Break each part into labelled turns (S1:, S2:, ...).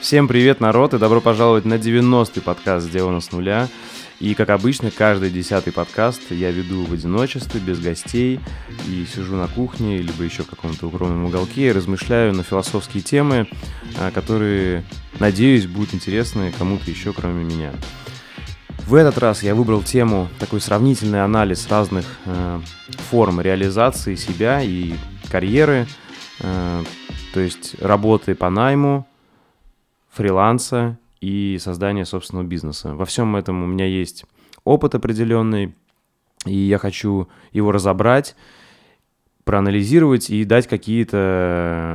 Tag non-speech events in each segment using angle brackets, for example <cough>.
S1: Всем привет, народ, и добро пожаловать на 90-й подкаст «Сделано с нуля». И, как обычно, каждый десятый подкаст я веду в одиночестве, без гостей, и сижу на кухне, либо еще в каком-то укромном уголке, и размышляю на философские темы, а, которые, надеюсь, будут интересны кому-то еще, кроме меня. В этот раз я выбрал тему такой сравнительный анализ разных э, форм реализации себя и карьеры, то есть работы по найму, фриланса и создания собственного бизнеса. Во всем этом у меня есть опыт определенный, и я хочу его разобрать, проанализировать и дать какие-то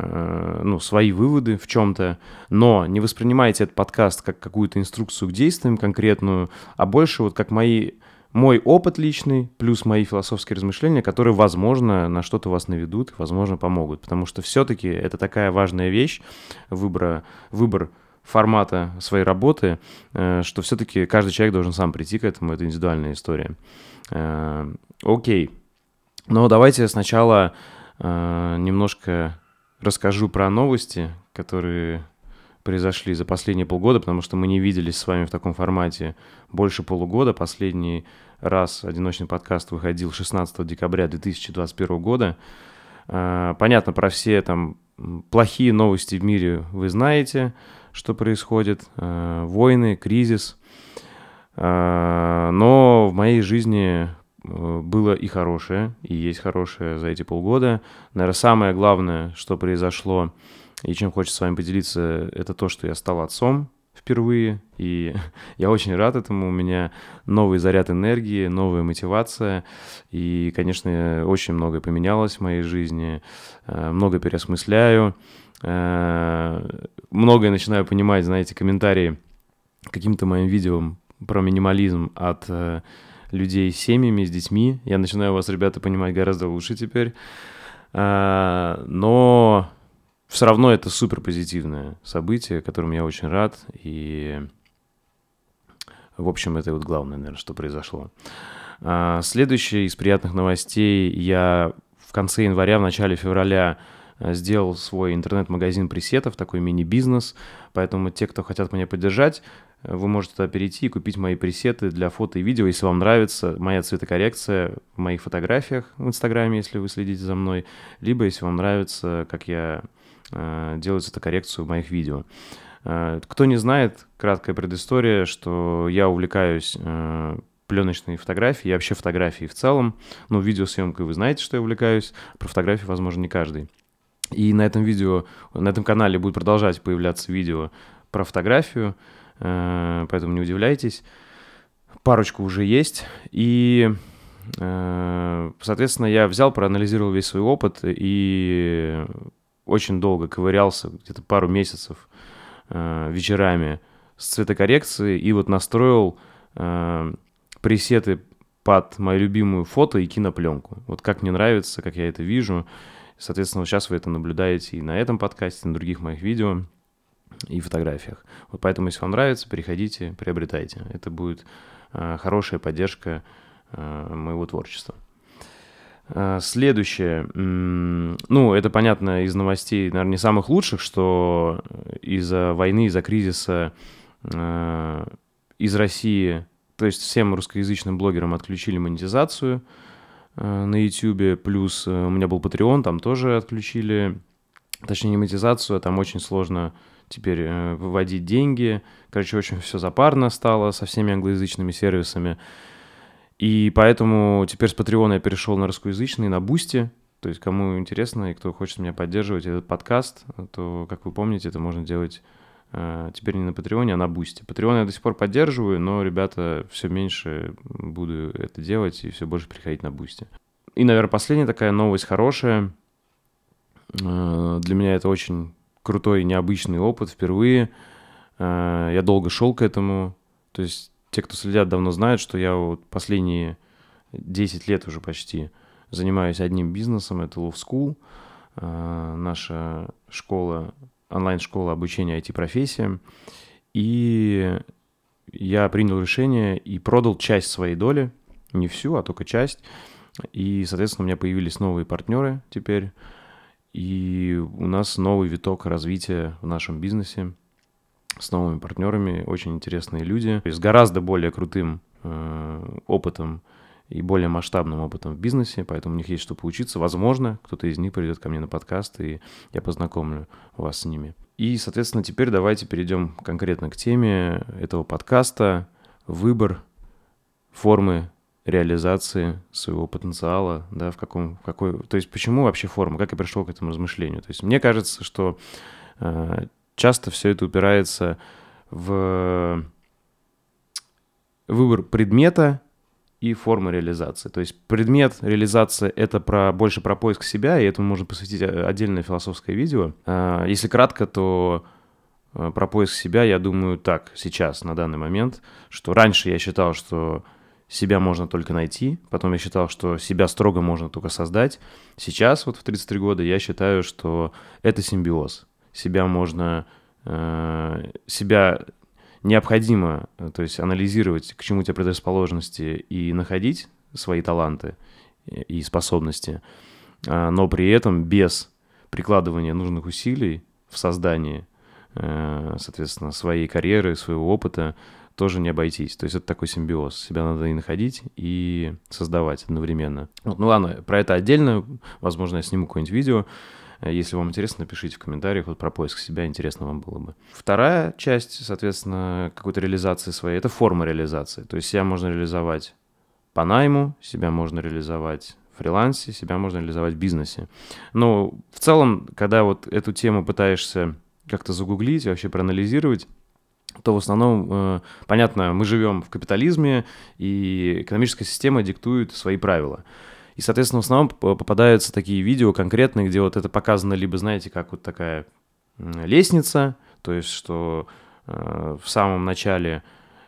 S1: э, ну, свои выводы в чем-то. Но не воспринимайте этот подкаст как какую-то инструкцию к действиям конкретную, а больше вот как мои мой опыт личный, плюс мои философские размышления, которые, возможно, на что-то вас наведут, возможно, помогут. Потому что все-таки это такая важная вещь, выбора, выбор формата своей работы, э, что все-таки каждый человек должен сам прийти к этому, это индивидуальная история. Э, окей, но давайте сначала э, немножко расскажу про новости, которые произошли за последние полгода, потому что мы не виделись с вами в таком формате больше полугода. Последний раз одиночный подкаст выходил 16 декабря 2021 года. Понятно, про все там плохие новости в мире вы знаете что происходит, э, войны, кризис. Э, но в моей жизни э, было и хорошее, и есть хорошее за эти полгода. Наверное, самое главное, что произошло, и чем хочется с вами поделиться, это то, что я стал отцом впервые, и <laughs> я очень рад этому. У меня новый заряд энергии, новая мотивация, и, конечно, очень многое поменялось в моей жизни, много переосмысляю. Э, многое начинаю понимать, знаете, комментарии каким-то моим видео про минимализм от э, людей с семьями, с детьми. Я начинаю вас, ребята, понимать гораздо лучше теперь. Э, но все равно это супер позитивное событие, которым я очень рад. И, в общем, это вот главное, наверное, что произошло. Следующее из приятных новостей. Я в конце января, в начале февраля Э, сделал свой интернет-магазин пресетов, такой мини-бизнес, поэтому те, кто хотят меня поддержать, э, вы можете туда перейти и купить мои пресеты для фото и видео, если вам нравится моя цветокоррекция в моих фотографиях в Инстаграме, если вы следите за мной, либо если вам нравится, как я э, делаю цветокоррекцию в моих видео. Э, кто не знает, краткая предыстория, что я увлекаюсь э, пленочной фотографией и вообще фотографией в целом. Ну, видеосъемкой вы знаете, что я увлекаюсь, про фотографии, возможно, не каждый. И на этом видео, на этом канале будет продолжать появляться видео про фотографию, поэтому не удивляйтесь. Парочку уже есть. И, соответственно, я взял, проанализировал весь свой опыт и очень долго ковырялся, где-то пару месяцев э, вечерами с цветокоррекцией и вот настроил пресеты под мою любимую фото и кинопленку. Вот как мне нравится, как я это вижу. Соответственно, сейчас вы это наблюдаете и на этом подкасте, и на других моих видео и фотографиях. Вот поэтому, если вам нравится, переходите, приобретайте. Это будет э, хорошая поддержка э, моего творчества. Э, следующее. Ну, это понятно из новостей, наверное, не самых лучших, что из-за войны, из-за кризиса э, из России, то есть всем русскоязычным блогерам отключили монетизацию – Э, на YouTube, плюс э, у меня был Patreon, там тоже отключили, точнее, не монетизацию, а там очень сложно теперь э, выводить деньги. Короче, очень все запарно стало со всеми англоязычными сервисами. И поэтому теперь с Patreon я перешел на русскоязычный, на Бусти. То есть, кому интересно и кто хочет меня поддерживать этот подкаст, то, как вы помните, это можно делать Э, теперь не на Патреоне, а на Бусти. Патреон я до сих пор поддерживаю, но, ребята, все меньше буду это делать и все больше приходить на Бусти. И, наверное, последняя такая новость хорошая. Э, для меня это очень крутой, необычный опыт впервые. Э, я долго шел к этому. То есть те, кто следят, давно знают, что я вот последние 10 лет уже почти занимаюсь одним бизнесом. Это Love School. Наша школа онлайн-школа обучения IT-профессиям. И я принял решение и продал часть своей доли, не всю, а только часть. И, соответственно, у меня появились новые партнеры теперь. И у нас новый виток развития в нашем бизнесе с новыми партнерами, очень интересные люди, с гораздо более крутым э, опытом и более масштабным опытом в бизнесе, поэтому у них есть что поучиться. Возможно, кто-то из них придет ко мне на подкаст, и я познакомлю вас с ними. И, соответственно, теперь давайте перейдем конкретно к теме этого подкаста. Выбор формы реализации своего потенциала, да, в каком, в какой, то есть почему вообще форма, как я пришел к этому размышлению. То есть мне кажется, что э, часто все это упирается в выбор предмета и формы реализации. То есть предмет реализации — это про, больше про поиск себя, и этому можно посвятить отдельное философское видео. А, если кратко, то э, про поиск себя я думаю так, сейчас, на данный момент, что раньше я считал, что себя можно только найти, потом я считал, что себя строго можно только создать. Сейчас, вот в 33 года, я считаю, что это симбиоз. Себя можно... Э, себя необходимо, э, то есть анализировать, к чему у тебя предрасположенности и находить свои таланты и способности, но при этом без прикладывания нужных усилий в создании, э, соответственно, своей карьеры, своего опыта, тоже не обойтись. То есть это такой симбиоз. Себя надо и находить, и создавать одновременно. Ну ладно, про это отдельно. Возможно, я сниму какое-нибудь видео. Э, если вам интересно, напишите в комментариях вот про поиск себя, интересно вам было бы. Вторая часть, соответственно, какой-то реализации своей, это форма реализации. То есть себя можно реализовать по найму, себя можно реализовать в фрилансе, себя можно реализовать в бизнесе. Но в целом, когда вот эту тему пытаешься как-то загуглить, вообще проанализировать, то в основном, э, понятно, мы живем в капитализме, и экономическая система диктует свои правила. И, соответственно, в основном попадаются такие видео конкретные, где вот это показано либо, знаете, как вот такая лестница, то есть, что э, в самом начале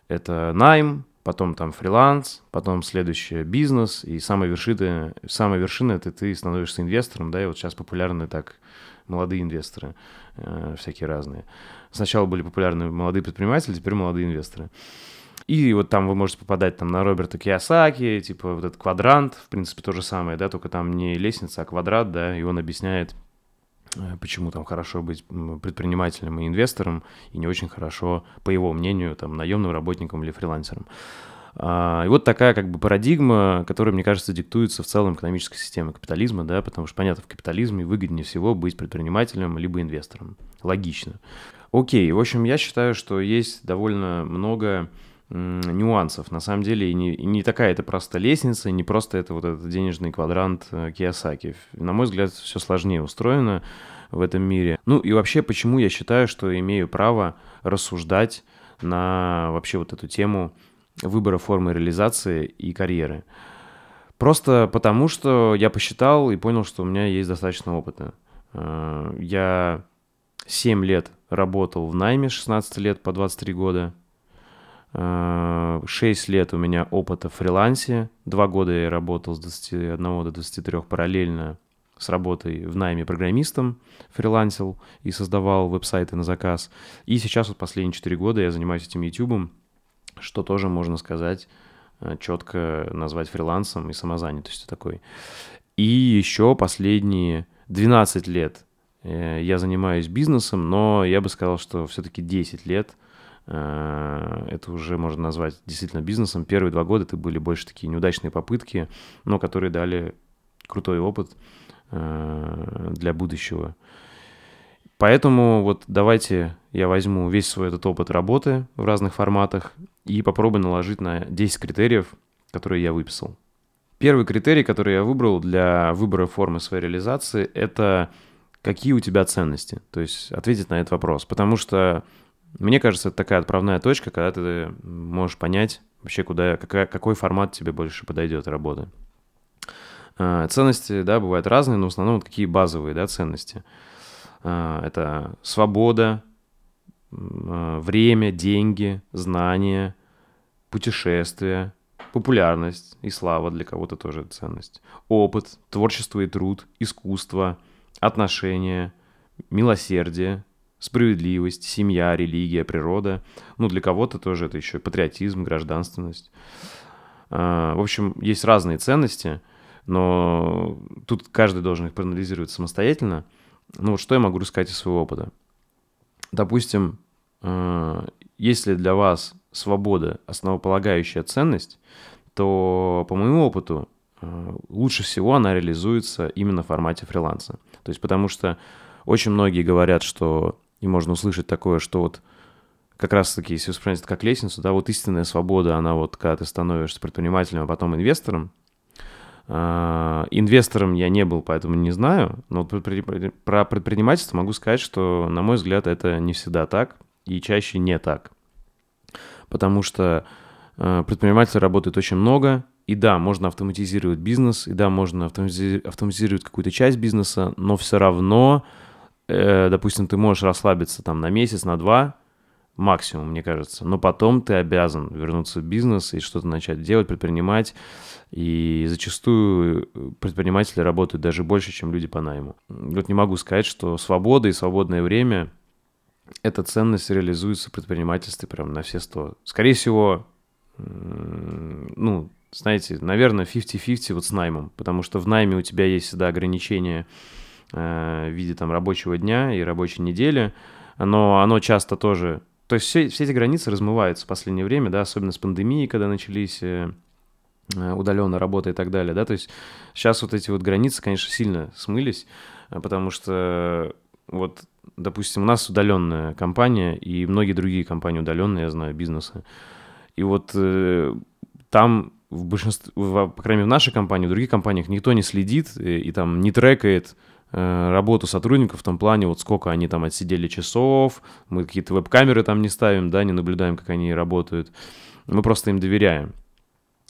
S1: это найм, потом там фриланс, потом следующий бизнес, и самая вершина, самая вершина это ты становишься инвестором, да, и вот сейчас популярны так молодые инвесторы, э, всякие разные. Сначала были популярны молодые предприниматели, теперь молодые инвесторы. И вот там вы можете попадать там на Роберта Киосаки, типа вот этот квадрант, в принципе, то же самое, да, только там не лестница, а квадрат, да, и он объясняет, э, почему там хорошо быть предпринимателем и инвестором, и не очень хорошо, по его мнению, там, наемным работником или фрилансером. А, и вот такая как бы парадигма, которая, мне кажется, диктуется в целом экономической системой капитализма, да, потому что, понятно, в капитализме выгоднее всего быть предпринимателем либо инвестором. Логично. Окей, в общем, я считаю, что есть довольно много нюансов. На самом деле и не, и не такая это просто лестница, не просто это вот этот денежный квадрант э, Киосаки. На мой взгляд, все сложнее устроено в этом мире. Ну и вообще, почему я считаю, что имею право рассуждать на вообще вот эту тему выбора формы реализации и карьеры. Просто потому, что я посчитал и понял, что у меня есть достаточно опыта. Э, я 7 лет работал в найме, 16 лет по 23 года. 6 э, лет у меня опыта в фрилансе. 2 года я работал с 21 до 23 параллельно с работой в найме программистом, фрилансил и создавал веб-сайты на заказ. И сейчас вот последние 4 года я занимаюсь этим YouTube, что тоже можно сказать, э, четко назвать фрилансом и самозанятостью такой. И еще последние 12 лет э, я занимаюсь бизнесом, но я бы сказал, что все-таки 10 лет – это уже можно назвать действительно бизнесом. Первые два года это были больше такие неудачные попытки, но которые дали крутой опыт э, для будущего. Поэтому вот давайте я возьму весь свой этот опыт работы в разных форматах и попробую наложить на 10 критериев, которые я выписал. Первый критерий, который я выбрал для выбора формы своей реализации, это какие у тебя ценности. То есть ответить на этот вопрос. Потому что мне кажется, это такая отправная точка, когда ты можешь понять вообще, куда, какая, какой формат тебе больше подойдет работы. А, ценности, да, бывают разные, но в основном вот какие базовые, да, ценности. А, это свобода, а, время, деньги, знания, путешествия, популярность и слава для кого-то тоже ценность. Опыт, творчество и труд, искусство, отношения, милосердие, справедливость, семья, религия, природа. Ну, для кого-то тоже это еще патриотизм, гражданственность. А, в общем, есть разные ценности, но тут каждый должен их проанализировать самостоятельно. Ну вот что я могу рассказать из своего опыта? Допустим, э, если для вас свобода основополагающая ценность, то по моему опыту э, лучше всего она реализуется именно в формате фриланса. То есть потому что очень многие говорят, что, и можно услышать такое, что вот как раз-таки, если вспоминать это как лестницу, да, вот истинная свобода, она вот, когда ты становишься предпринимателем, а потом инвестором, Uh, инвестором я не был, поэтому не знаю, но про предпринимательство могу сказать, что, на мой взгляд, это не всегда так и чаще не так. Потому что uh, предпринимателей работает очень много, и да, можно автоматизировать бизнес, и да, можно автоматизировать какую-то часть бизнеса, но все равно, э, допустим, ты можешь расслабиться там на месяц, на два, максимум, мне кажется. Но потом ты обязан вернуться в бизнес и что-то начать делать, предпринимать. И зачастую предприниматели работают даже больше, чем люди по найму. Вот не могу сказать, что свобода и свободное время — эта ценность реализуется в предпринимательстве прям на все сто. Скорее всего, ну, знаете, наверное, 50-50 вот с наймом, потому что в найме у тебя есть всегда ограничения э, в виде там рабочего дня и рабочей недели, но оно часто тоже... То есть все, все эти границы размываются в последнее время, да, особенно с пандемией, когда начались э, э удаленно работа и так далее, да, то есть сейчас вот эти вот границы, конечно, сильно смылись, э, потому что вот, допустим, у нас удаленная компания и многие другие компании удаленные, я знаю, бизнесы, и вот э, там в большинстве, по крайней мере, в нашей компании, в других компаниях никто не следит и, и там не трекает э, работу сотрудников в том плане, вот сколько они там отсидели часов, мы какие-то веб-камеры там не ставим, да, не наблюдаем, как они работают, мы просто им доверяем.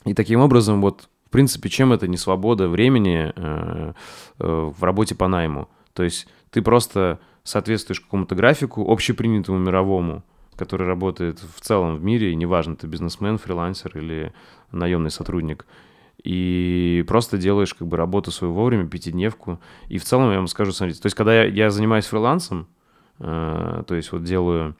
S1: И таким образом, вот, в принципе, чем это не свобода времени э, э, в работе по найму? То есть ты просто соответствуешь какому-то графику, общепринятому мировому, который работает в целом в мире, и неважно, ты бизнесмен, фрилансер или наемный сотрудник, и просто делаешь как бы работу свою вовремя, пятидневку. И в целом я вам скажу, смотрите, то есть когда я, я занимаюсь фрилансом, э, то есть вот делаю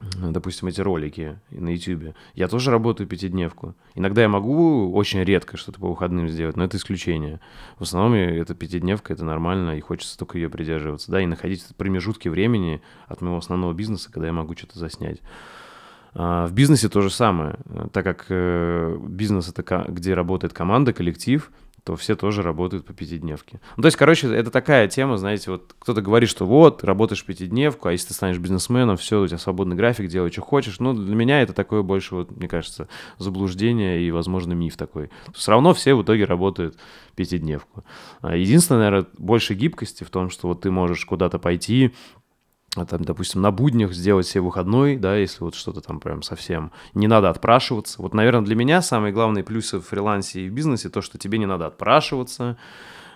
S1: допустим, эти ролики на YouTube, я тоже работаю пятидневку. Иногда я могу очень редко что-то по выходным сделать, но это исключение. В основном это пятидневка, это нормально, и хочется только ее придерживаться, да, и находить промежутки времени от моего основного бизнеса, когда я могу что-то заснять. А, в бизнесе то же самое, так как э, бизнес это где работает команда, коллектив – то все тоже работают по пятидневке. Ну, то есть, короче, это такая тема, знаете, вот кто-то говорит, что вот, работаешь пятидневку, а если ты станешь бизнесменом, все, у тебя свободный график, делай, что хочешь. Ну, для меня это такое больше, вот, мне кажется, заблуждение и, возможно, миф такой. Все равно все в итоге работают пятидневку. А единственное, наверное, больше гибкости в том, что вот ты можешь куда-то пойти, там, допустим, на буднях сделать себе выходной, да, если вот что-то там прям совсем не надо отпрашиваться. Вот, наверное, для меня самые главные плюсы в фрилансе и в бизнесе то, что тебе не надо отпрашиваться,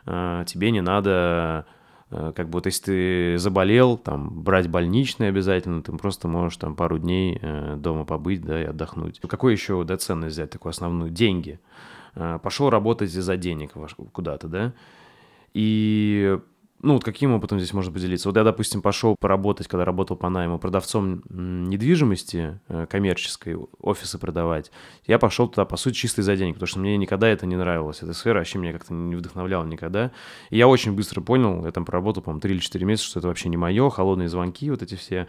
S1: э, тебе не надо э, как бы вот если ты заболел, там, брать больничный обязательно, ты просто можешь там пару дней э, дома побыть, да, и отдохнуть. Какой еще, да, ценность взять, такую основную? Деньги. Пошел работать из-за денег куда-то, да, и ну, вот каким опытом здесь можно поделиться? Вот я, допустим, пошел поработать, когда работал по найму, продавцом недвижимости э, коммерческой, офисы продавать. Я пошел туда, по сути, чисто из-за денег, потому что мне никогда это не нравилось. Эта сфера вообще меня как-то не вдохновляла никогда. И я очень быстро понял, я там проработал, по-моему, 3 или 4 месяца, что это вообще не мое, холодные звонки вот эти все.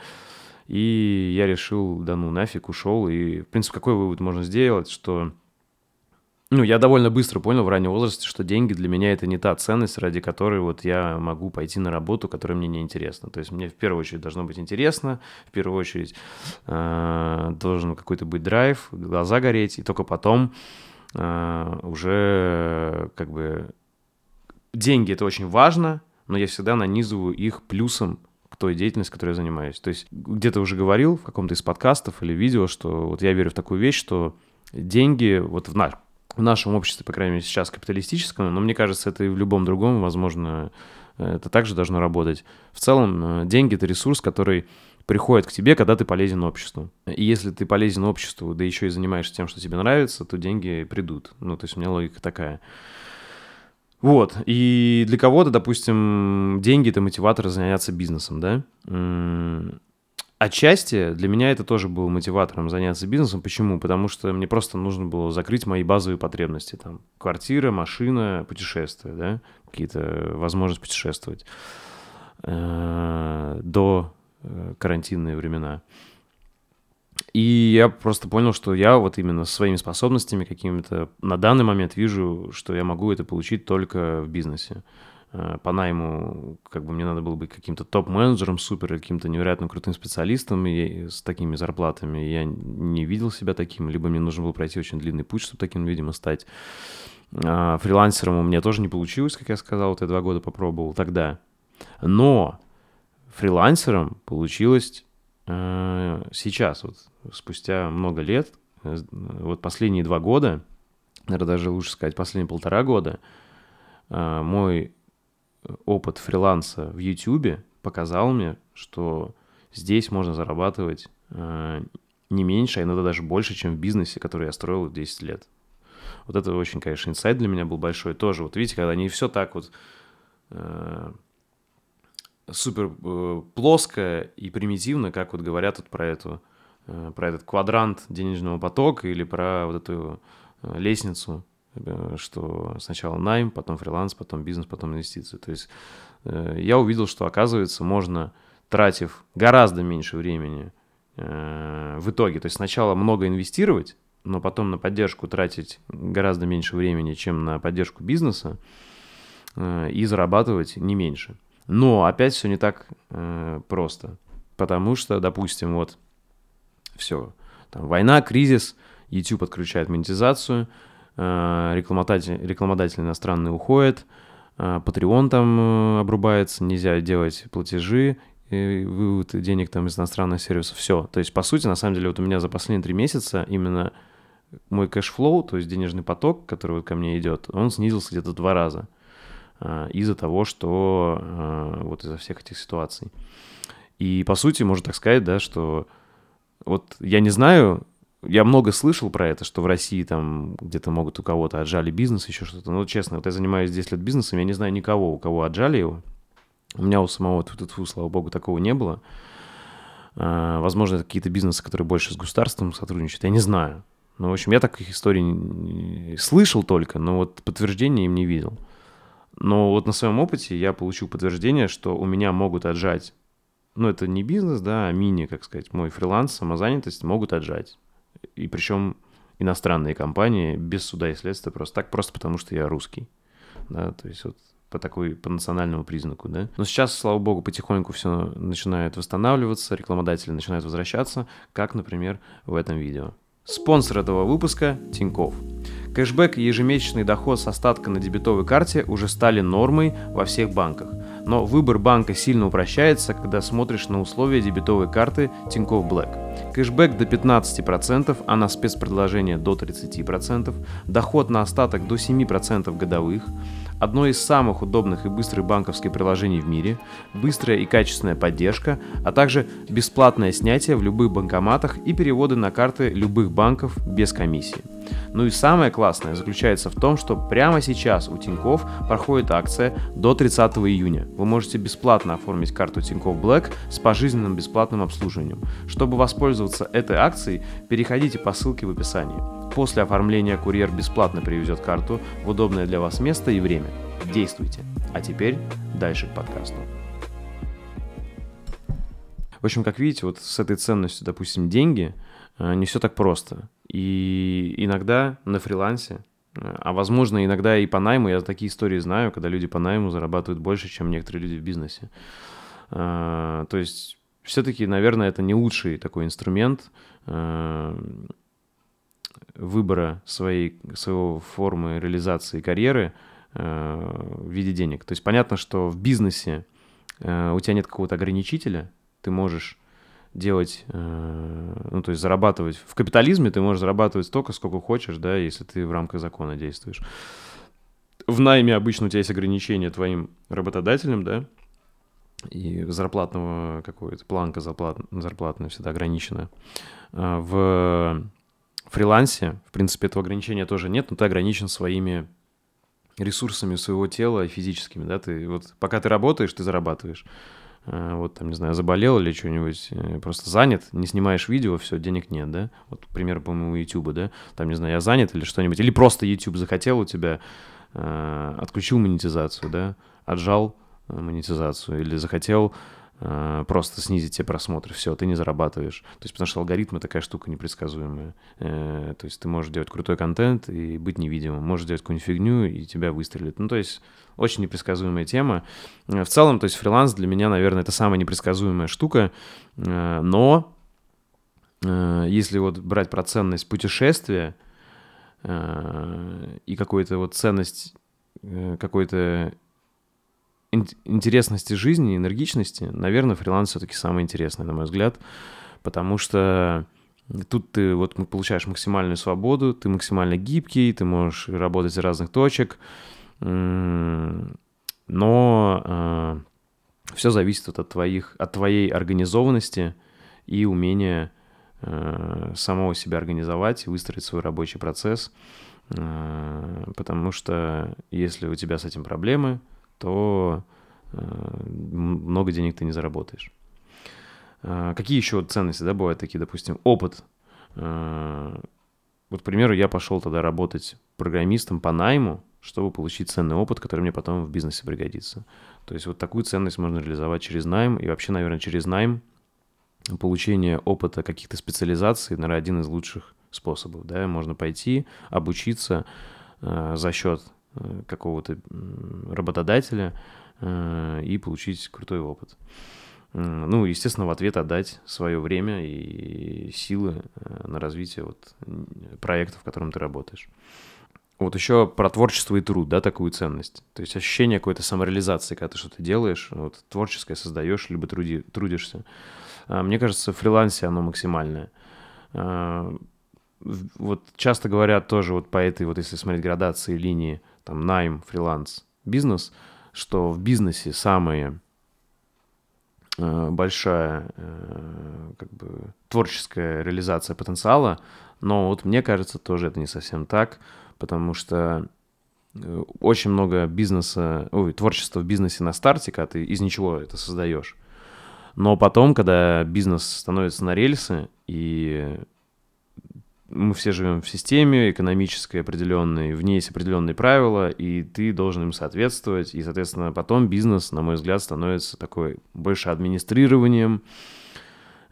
S1: И я решил, да ну нафиг, ушел. И, в принципе, какой вывод можно сделать, что ну, я довольно быстро понял в раннем возрасте, что деньги для меня это не та ценность, ради которой вот я могу пойти на работу, которая мне не интересна. То есть мне в первую очередь должно быть интересно, в первую очередь э, должен какой-то быть драйв, глаза гореть, и только потом э, уже как бы деньги это очень важно, но я всегда нанизываю их плюсом к той деятельности, которой я занимаюсь. То есть где-то уже говорил в каком-то из подкастов или видео, что вот я верю в такую вещь, что деньги вот в наш в нашем обществе, по крайней мере, сейчас капиталистическом, но мне кажется, это и в любом другом, возможно, это также должно работать. В целом, э, деньги — это ресурс, который приходит к тебе, когда ты полезен обществу. И если ты полезен обществу, да еще и занимаешься тем, что тебе нравится, то деньги придут. Ну, то есть у меня логика такая. Вот, и для кого-то, допустим, деньги — это мотиватор заняться бизнесом, да? Отчасти для меня это тоже было мотиватором заняться бизнесом. Почему? Потому что мне просто нужно было закрыть мои базовые потребности. Там квартира, машина, путешествия, да, какие-то возможности путешествовать э, до э, карантинные времена. И я просто понял, что я вот именно своими способностями какими-то на данный момент вижу, что я могу это получить только в бизнесе. Э, по найму, как бы мне надо было быть каким-то топ-менеджером, супер, каким-то невероятно крутым специалистом и с такими зарплатами. Я не видел себя таким, либо мне нужно было пройти очень длинный путь, чтобы таким, видимо, стать. А фрилансером у меня тоже не получилось, как я сказал, вот я два года попробовал тогда. Но фрилансером получилось э, сейчас, вот спустя много лет, э, вот последние два года, наверное, даже лучше сказать, последние полтора года, э, мой опыт фриланса в YouTube показал мне, что здесь можно зарабатывать э, не меньше, а иногда даже больше, чем в бизнесе, который я строил 10 лет. Вот это очень, конечно, инсайт для меня был большой тоже. Вот видите, когда не все так вот э, супер э, плоско и примитивно, как вот говорят тут про эту, э, про этот квадрант денежного потока или про вот эту э, лестницу что сначала найм, потом фриланс, потом бизнес, потом инвестиции. То есть э, я увидел, что оказывается можно, тратив гораздо меньше времени э, в итоге, то есть сначала много инвестировать, но потом на поддержку тратить гораздо меньше времени, чем на поддержку бизнеса, и зарабатывать не меньше. Но опять все не так просто, потому что, допустим, вот все, там война, кризис, YouTube отключает монетизацию – Э, рекламодатель, рекламодатель иностранный уходит, э, Patreon там э, обрубается, нельзя делать платежи, вывод денег там из иностранных сервисов, все. То есть, по сути, на самом деле, вот у меня за последние три месяца именно мой cash flow, то есть денежный поток, который вот ко мне идет, он снизился где-то два раза из-за того, что вот из-за всех этих ситуаций. И, по сути, можно так сказать, да, что вот я не знаю, я много слышал про это, что в России там где-то могут у кого-то отжали бизнес, еще что-то. Но честно, вот я занимаюсь 10 лет бизнесом, я не знаю никого, у кого отжали его. У меня у самого, тут, тут, слава богу, такого не было. А, возможно, это какие-то бизнесы, которые больше с государством сотрудничают, я не знаю. Ну, в общем, я таких историй слышал только, но вот подтверждения им не видел. Но вот на своем опыте я получил подтверждение, что у меня могут отжать, ну, это не бизнес, да, а мини, как сказать, мой фриланс, самозанятость могут отжать и причем иностранные компании без суда и следствия просто так, просто потому что я русский, да, то есть вот по такой, по национальному признаку, да. Но сейчас, слава богу, потихоньку все начинает восстанавливаться, рекламодатели начинают возвращаться, как, например, в этом видео. Спонсор этого выпуска – Тиньков. Кэшбэк и ежемесячный доход с остатка на дебетовой карте уже стали нормой во всех банках. Но выбор банка сильно упрощается, когда смотришь на условия дебетовой карты Тинькофф Black. Кэшбэк до 15%, а на спецпредложение до 30%, доход на остаток до 7% годовых, одно из самых удобных и быстрых банковских приложений в мире, быстрая и качественная поддержка, а также бесплатное снятие в любых банкоматах и переводы на карты любых банков без комиссии. Ну и самое классное заключается в том, что прямо сейчас у Тиньков проходит акция до 30 июня. Вы можете бесплатно оформить карту Тиньков Black с пожизненным бесплатным обслуживанием. Чтобы воспользоваться этой акцией, переходите по ссылке в описании. После оформления курьер бесплатно привезет карту в удобное для вас место и время. Действуйте. А теперь дальше к подкасту. В общем, как видите, вот с этой ценностью, допустим, деньги, э, не все так просто. И иногда на фрилансе, а возможно иногда и по найму, я такие истории знаю, когда люди по найму зарабатывают больше, чем некоторые люди в бизнесе. А, то есть все-таки, наверное, это не лучший такой инструмент выбора своей, своего формы реализации карьеры в виде денег. То есть понятно, что в бизнесе у тебя нет какого-то ограничителя, ты можешь делать, э, ну, то есть зарабатывать. В капитализме ты можешь зарабатывать столько, сколько хочешь, да, если ты в рамках закона действуешь. В найме обычно у тебя есть ограничения твоим работодателем, да, и зарплатного какой-то планка зарплат, зарплатная всегда ограничена. А в фрилансе, в принципе, этого ограничения тоже нет, но ты ограничен своими ресурсами своего тела физическими, да, ты вот пока ты работаешь, ты зарабатываешь. э, вот там, не знаю, заболел или что-нибудь, э, просто занят, не снимаешь видео, все, денег нет, да? Вот пример, по-моему, YouTube, да? Там, не знаю, я занят или что-нибудь, или просто YouTube захотел у тебя, э, отключил монетизацию, да? Отжал монетизацию или захотел просто снизить те просмотры, все, ты не зарабатываешь. То есть потому что алгоритмы такая штука непредсказуемая. Э, то есть ты можешь делать крутой контент и быть невидимым, можешь делать какую-нибудь фигню и тебя выстрелит. Ну, то есть очень непредсказуемая тема. Э, в целом, то есть фриланс для меня, наверное, это самая непредсказуемая штука, но если вот брать про ценность путешествия и какую-то вот ценность какой-то интересности жизни, энергичности, наверное, фриланс все-таки самый интересный, на мой взгляд, потому что тут ты вот получаешь максимальную свободу, ты максимально гибкий, ты можешь работать из разных точек, но э, все зависит от твоих, от твоей организованности и умения э, самого себя организовать выстроить свой рабочий процесс, э, потому что если у тебя с этим проблемы, то э, много денег ты не заработаешь. А, какие еще ценности, да, бывают такие, допустим, опыт. А, вот, к примеру, я пошел тогда работать программистом по найму, чтобы получить ценный опыт, который мне потом в бизнесе пригодится. То есть вот такую ценность можно реализовать через найм, и вообще, наверное, через найм получение опыта каких-то специализаций, наверное, один из лучших способов. Да? Можно пойти, обучиться э, за счет какого-то работодателя э, и получить крутой опыт. Ну, естественно, в ответ отдать свое время и силы э, на развитие вот проекта, в котором ты работаешь. Вот еще про творчество и труд, да, такую ценность. То есть ощущение какой-то самореализации, когда ты что-то делаешь, вот творческое создаешь, либо труди, трудишься. А, мне кажется, в фрилансе оно максимальное. А, вот часто говорят тоже вот по этой, вот если смотреть градации линии, там, найм, фриланс, бизнес, что в бизнесе самая э, большая э, как бы творческая реализация потенциала, но вот мне кажется, тоже это не совсем так, потому что э, очень много бизнеса, ой, творчества в бизнесе на старте, когда ты из ничего это создаешь. Но потом, когда бизнес становится на рельсы, и мы все живем в системе экономической определенной, в ней есть определенные правила, и ты должен им соответствовать, и, соответственно, потом бизнес, на мой взгляд, становится такой больше администрированием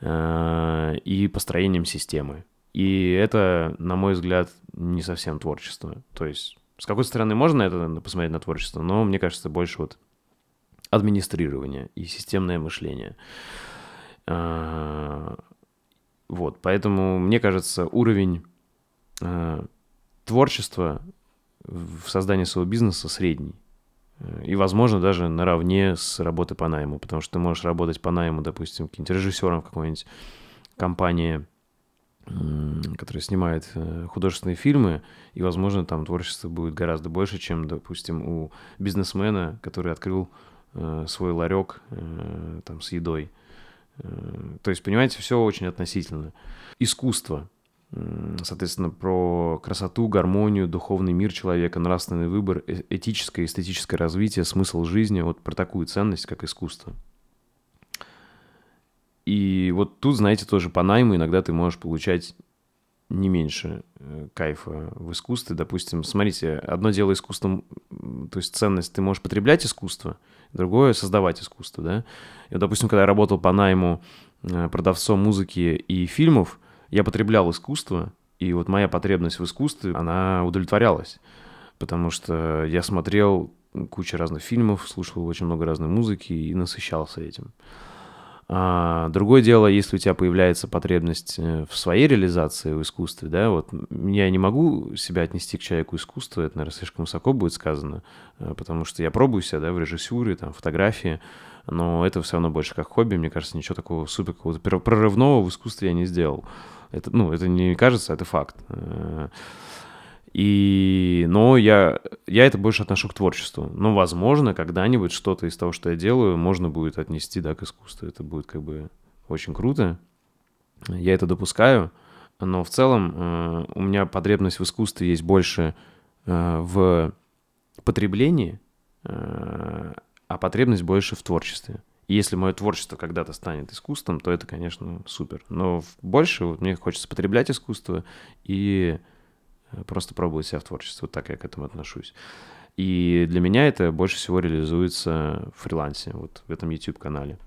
S1: э, и построением системы. И это, на мой взгляд, не совсем творчество. То есть, с какой стороны можно это посмотреть на творчество, но мне кажется, больше вот администрирование и системное мышление. Э, вот, поэтому, мне кажется, уровень э, творчества в создании своего бизнеса средний. И, возможно, даже наравне с работой по найму, потому что ты можешь работать по найму, допустим, каким-нибудь режиссером в какой-нибудь компании, которая снимает э, художественные фильмы, и, возможно, там творчество будет гораздо больше, чем, допустим, у бизнесмена, который открыл э, свой ларек э, там с едой. Э, то есть, понимаете, все очень относительно. Искусство, соответственно, про красоту, гармонию, духовный мир человека, нравственный выбор, э, этическое, эстетическое развитие, смысл жизни, вот про такую ценность, как искусство. И вот тут, знаете, тоже по найму иногда ты можешь получать не меньше э, кайфа в искусстве. Допустим, смотрите, одно дело искусством, то есть ценность, ты можешь потреблять искусство, другое — создавать искусство, да. И вот, допустим, когда я работал по найму э, продавцом музыки и фильмов, я потреблял искусство, и вот моя потребность в искусстве, она удовлетворялась, потому что я смотрел кучу разных фильмов, слушал очень много разной музыки и насыщался этим. А, другое дело, если у тебя появляется потребность э, в своей реализации в искусстве, да, вот я не могу себя отнести к человеку искусства, это, наверное, слишком высоко будет сказано, э, потому что я пробую себя, да, в режиссуре, там, фотографии, но это все равно больше как хобби, мне кажется, ничего такого супер какого-то прорывного в искусстве я не сделал. Это, ну, это не кажется, это факт. И, но я, я это больше отношу к творчеству. Но, возможно, когда-нибудь что-то из того, что я делаю, можно будет отнести, да, к искусству. Это будет как бы очень круто. Я это допускаю. Но в целом э, у меня потребность в искусстве есть больше э, в потреблении, э, а потребность больше в творчестве. И если мое творчество когда-то станет искусством, то это, конечно, супер. Но больше вот мне хочется потреблять искусство и просто пробовать себя в творчестве. Вот так я к этому отношусь. И для меня это больше всего реализуется в фрилансе, вот в этом YouTube-канале.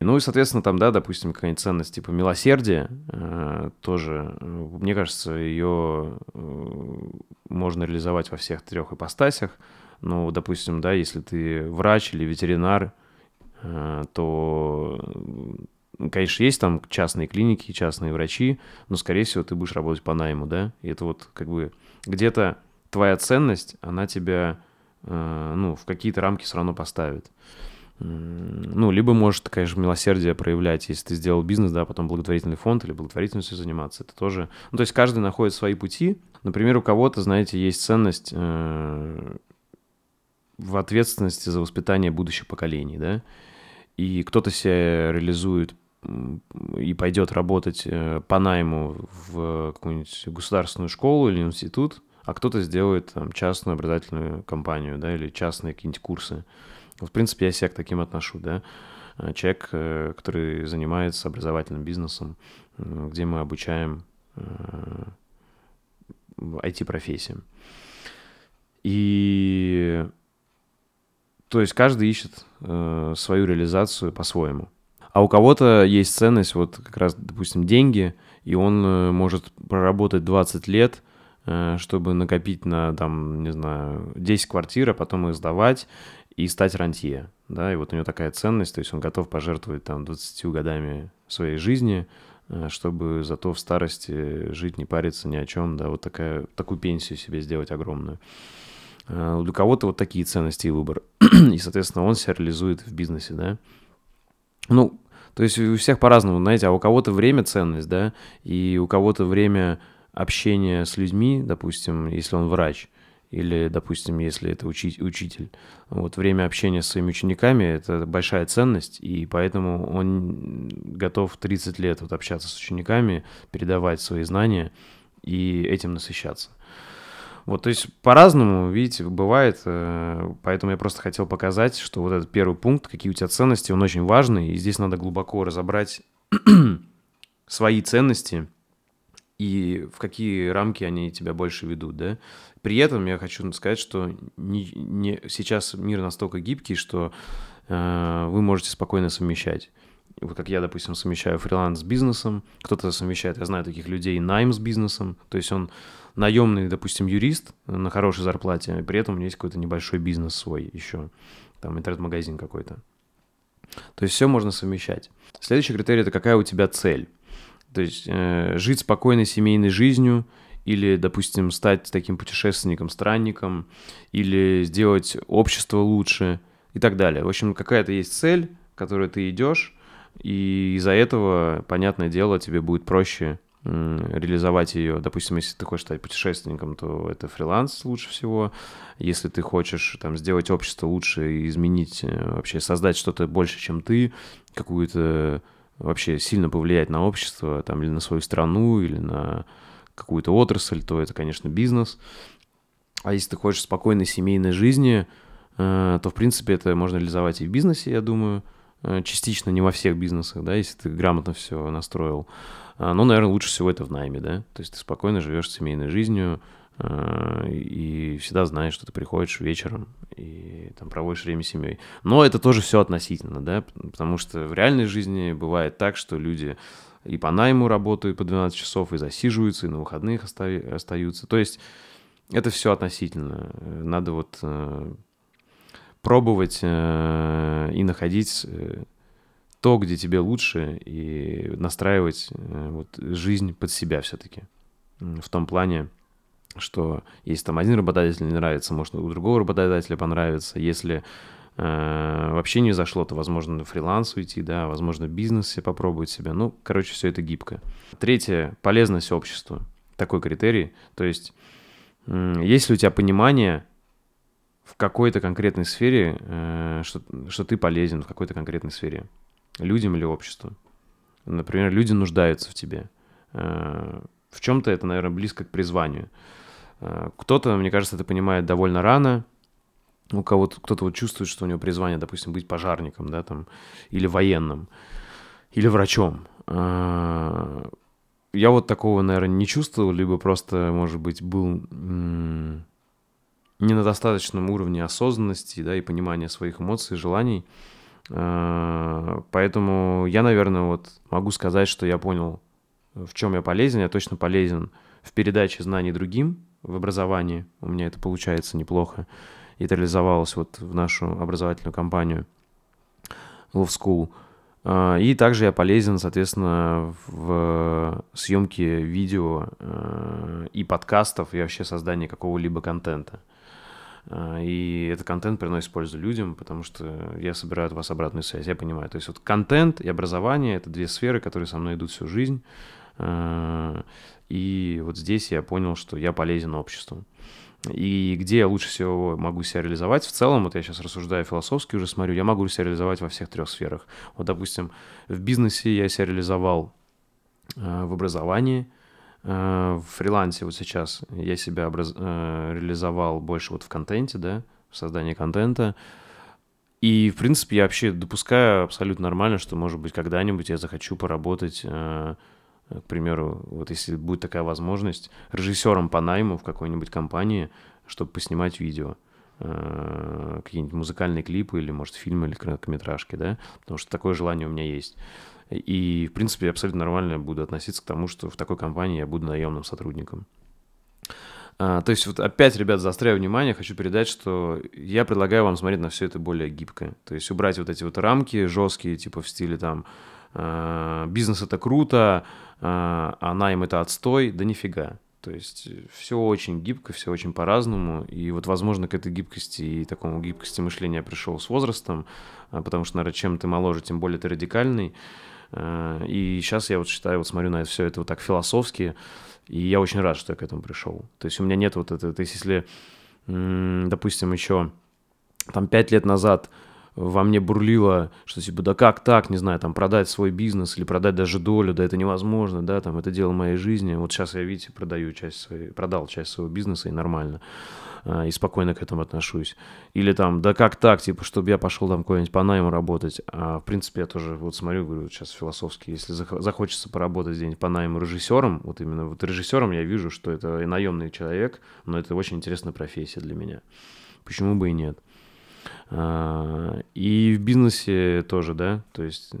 S1: Ну и, соответственно, там, да, допустим, какая-нибудь ценность типа милосердия, э, тоже, э, мне кажется, ее э, можно реализовать во всех трех ипостасях. Ну, допустим, да, если ты врач или ветеринар, э, то, конечно, есть там частные клиники, частные врачи, но, скорее всего, ты будешь работать по найму, да, и это вот как бы где-то твоя ценность, она тебя, э, ну, в какие-то рамки все равно поставит. Ну, либо может, конечно, милосердие проявлять, если ты сделал бизнес, да, потом благотворительный фонд или благотворительностью заниматься. Это тоже... Ну, то есть каждый находит свои пути. Например, у кого-то, знаете, есть ценность э, в ответственности за воспитание будущих поколений, да, и кто-то себя реализует и пойдет работать э, по найму в какую-нибудь государственную школу или институт, а кто-то сделает там, частную образовательную компанию, да, или частные какие-нибудь курсы. В принципе, я себя к таким отношу, да. Э, человек, э, который занимается образовательным бизнесом, где мы обучаем IT-профессиям. И то есть каждый ищет свою реализацию по-своему. А у кого-то есть ценность, вот как раз, допустим, деньги, и он э, может проработать 20 лет, э, чтобы накопить на, там, не знаю, 10 квартир, а потом их сдавать и стать рантье, да, и вот у него такая ценность, то есть он готов пожертвовать там 20 годами своей жизни, э, чтобы зато в старости жить, не париться ни о чем, да, вот такая, такую пенсию себе сделать огромную. У кого-то вот такие ценности и выбор. <clears throat> и, соответственно, он себя реализует в бизнесе, да. Ну, то есть у всех по-разному, знаете, а у кого-то время ценность, да, и у кого-то время общения с людьми, допустим, если он врач, или, допустим, если это учить, учитель. Вот время общения с своими учениками – это большая ценность, и поэтому он готов 30 лет вот общаться с учениками, передавать свои знания и этим насыщаться. Вот, то есть по-разному, видите, бывает, э, поэтому я просто хотел показать, что вот этот первый пункт, какие у тебя ценности, он очень важный, и здесь надо глубоко разобрать <clears throat> свои ценности и в какие рамки они тебя больше ведут, да. При этом я хочу сказать, что не, не, сейчас мир настолько гибкий, что э, вы можете спокойно совмещать вот как я, допустим, совмещаю фриланс с бизнесом, кто-то совмещает, я знаю таких людей, найм с бизнесом, то есть он наемный, допустим, юрист на хорошей зарплате, а при этом у него есть какой-то небольшой бизнес свой еще, там интернет-магазин какой-то. То есть все можно совмещать. Следующий критерий – это какая у тебя цель. То есть э, жить спокойной семейной жизнью или, допустим, стать таким путешественником, странником, или сделать общество лучше и так далее. В общем, какая-то есть цель, к которой ты идешь, и из-за этого, понятное дело, тебе будет проще реализовать ее. Допустим, если ты хочешь стать путешественником, то это фриланс лучше всего. Если ты хочешь там сделать общество лучше и изменить, э, вообще создать что-то больше, чем ты, какую-то вообще сильно повлиять на общество, там, или на свою страну, или на какую-то отрасль, то это, конечно, бизнес. А если ты хочешь спокойной семейной жизни, э, то, в принципе, это можно реализовать и в бизнесе, я думаю. Э, частично, не во всех бизнесах, да, если ты грамотно все настроил. А, но, наверное, лучше всего это в найме, да. То есть ты спокойно живешь семейной жизнью э, и всегда знаешь, что ты приходишь вечером и там проводишь время с семьей. Но это тоже все относительно, да, потому что в реальной жизни бывает так, что люди и по найму работают по 12 часов, и засиживаются, и на выходных остаются. То есть это все относительно. Надо вот э, пробовать э, и находить э, то, где тебе лучше, и настраивать э, вот, жизнь под себя все-таки. В том плане, что если там один работодатель не нравится, может, у другого работодателя понравится. Если э, вообще не зашло, то, возможно, на фриланс уйти, да, возможно, в бизнесе попробовать себя. Ну, короче, все это гибко. Третье – полезность обществу. Такой критерий. То есть, э, если у тебя понимание в какой-то конкретной сфере, э, что, что ты полезен в какой-то конкретной сфере, людям или обществу. Например, люди нуждаются в тебе. Э, в чем-то это, наверное, близко к призванию. Э, кто-то, мне кажется, это понимает довольно рано, у кого-то кто-то вот чувствует, что у него призвание, допустим, быть пожарником, да, там, или военным, или врачом. А, я вот такого, наверное, не чувствовал, либо просто, может быть, был не на достаточном уровне осознанности, да, и понимания своих эмоций, желаний. А, поэтому я, наверное, вот могу сказать, что я понял, в чем я полезен. Я точно полезен в передаче знаний другим, в образовании. У меня это получается неплохо. И это реализовалось вот в нашу образовательную компанию Love School. А, и также я полезен, соответственно, в съемке видео а, и подкастов, и вообще создании какого-либо контента. А, и этот контент приносит пользу людям, потому что я собираю от вас обратную связь, я понимаю. То есть вот контент и образование — это две сферы, которые со мной идут всю жизнь. А, и вот здесь я понял, что я полезен обществу. И где я лучше всего могу себя реализовать? В целом, вот я сейчас рассуждаю философски, уже смотрю, я могу себя реализовать во всех трех сферах. Вот, допустим, в бизнесе я себя реализовал а, в образовании — в фрилансе вот сейчас я себя образ... Э, реализовал больше вот в контенте, да, в создании контента. И, в принципе, я вообще допускаю абсолютно нормально, что, может быть, когда-нибудь я захочу поработать, э, к примеру, вот если будет такая возможность, режиссером по найму в какой-нибудь компании, чтобы поснимать видео какие-нибудь музыкальные клипы или, может, фильмы или короткометражки, да, потому что такое желание у меня есть. И, в принципе, абсолютно нормально буду относиться к тому, что в такой компании я буду наемным сотрудником. А, то есть вот опять, ребят, заостряю внимание, хочу передать, что я предлагаю вам смотреть на все это более гибко. То есть убрать вот эти вот рамки жесткие, типа в стиле там э, бизнес это круто, э, а найм это отстой, да нифига. То есть все очень гибко, все очень по-разному. И вот, возможно, к этой гибкости и такому гибкости мышления пришел с возрастом, потому что, наверное, чем ты моложе, тем более ты радикальный. Э, и сейчас я вот считаю, вот смотрю на все это вот так философски, и я очень рад, что я к этому пришел. То есть у меня нет вот этого, то есть если, допустим, еще там пять лет назад во мне бурлило, что типа, да как так, не знаю, там продать свой бизнес или продать даже долю, да это невозможно, да, там это дело моей жизни. Вот сейчас я, видите, продаю часть своей, продал часть своего бизнеса и нормально. А, и спокойно к этому отношусь. Или там, да как так, типа, чтобы я пошел там куда-нибудь по найму работать. А, в принципе, я тоже вот смотрю, говорю, сейчас философски, если захочется поработать где-нибудь по найму режиссером, вот именно вот режиссером я вижу, что это и наемный человек, но это очень интересная профессия для меня. Почему бы и нет? А, и в бизнесе тоже, да, то есть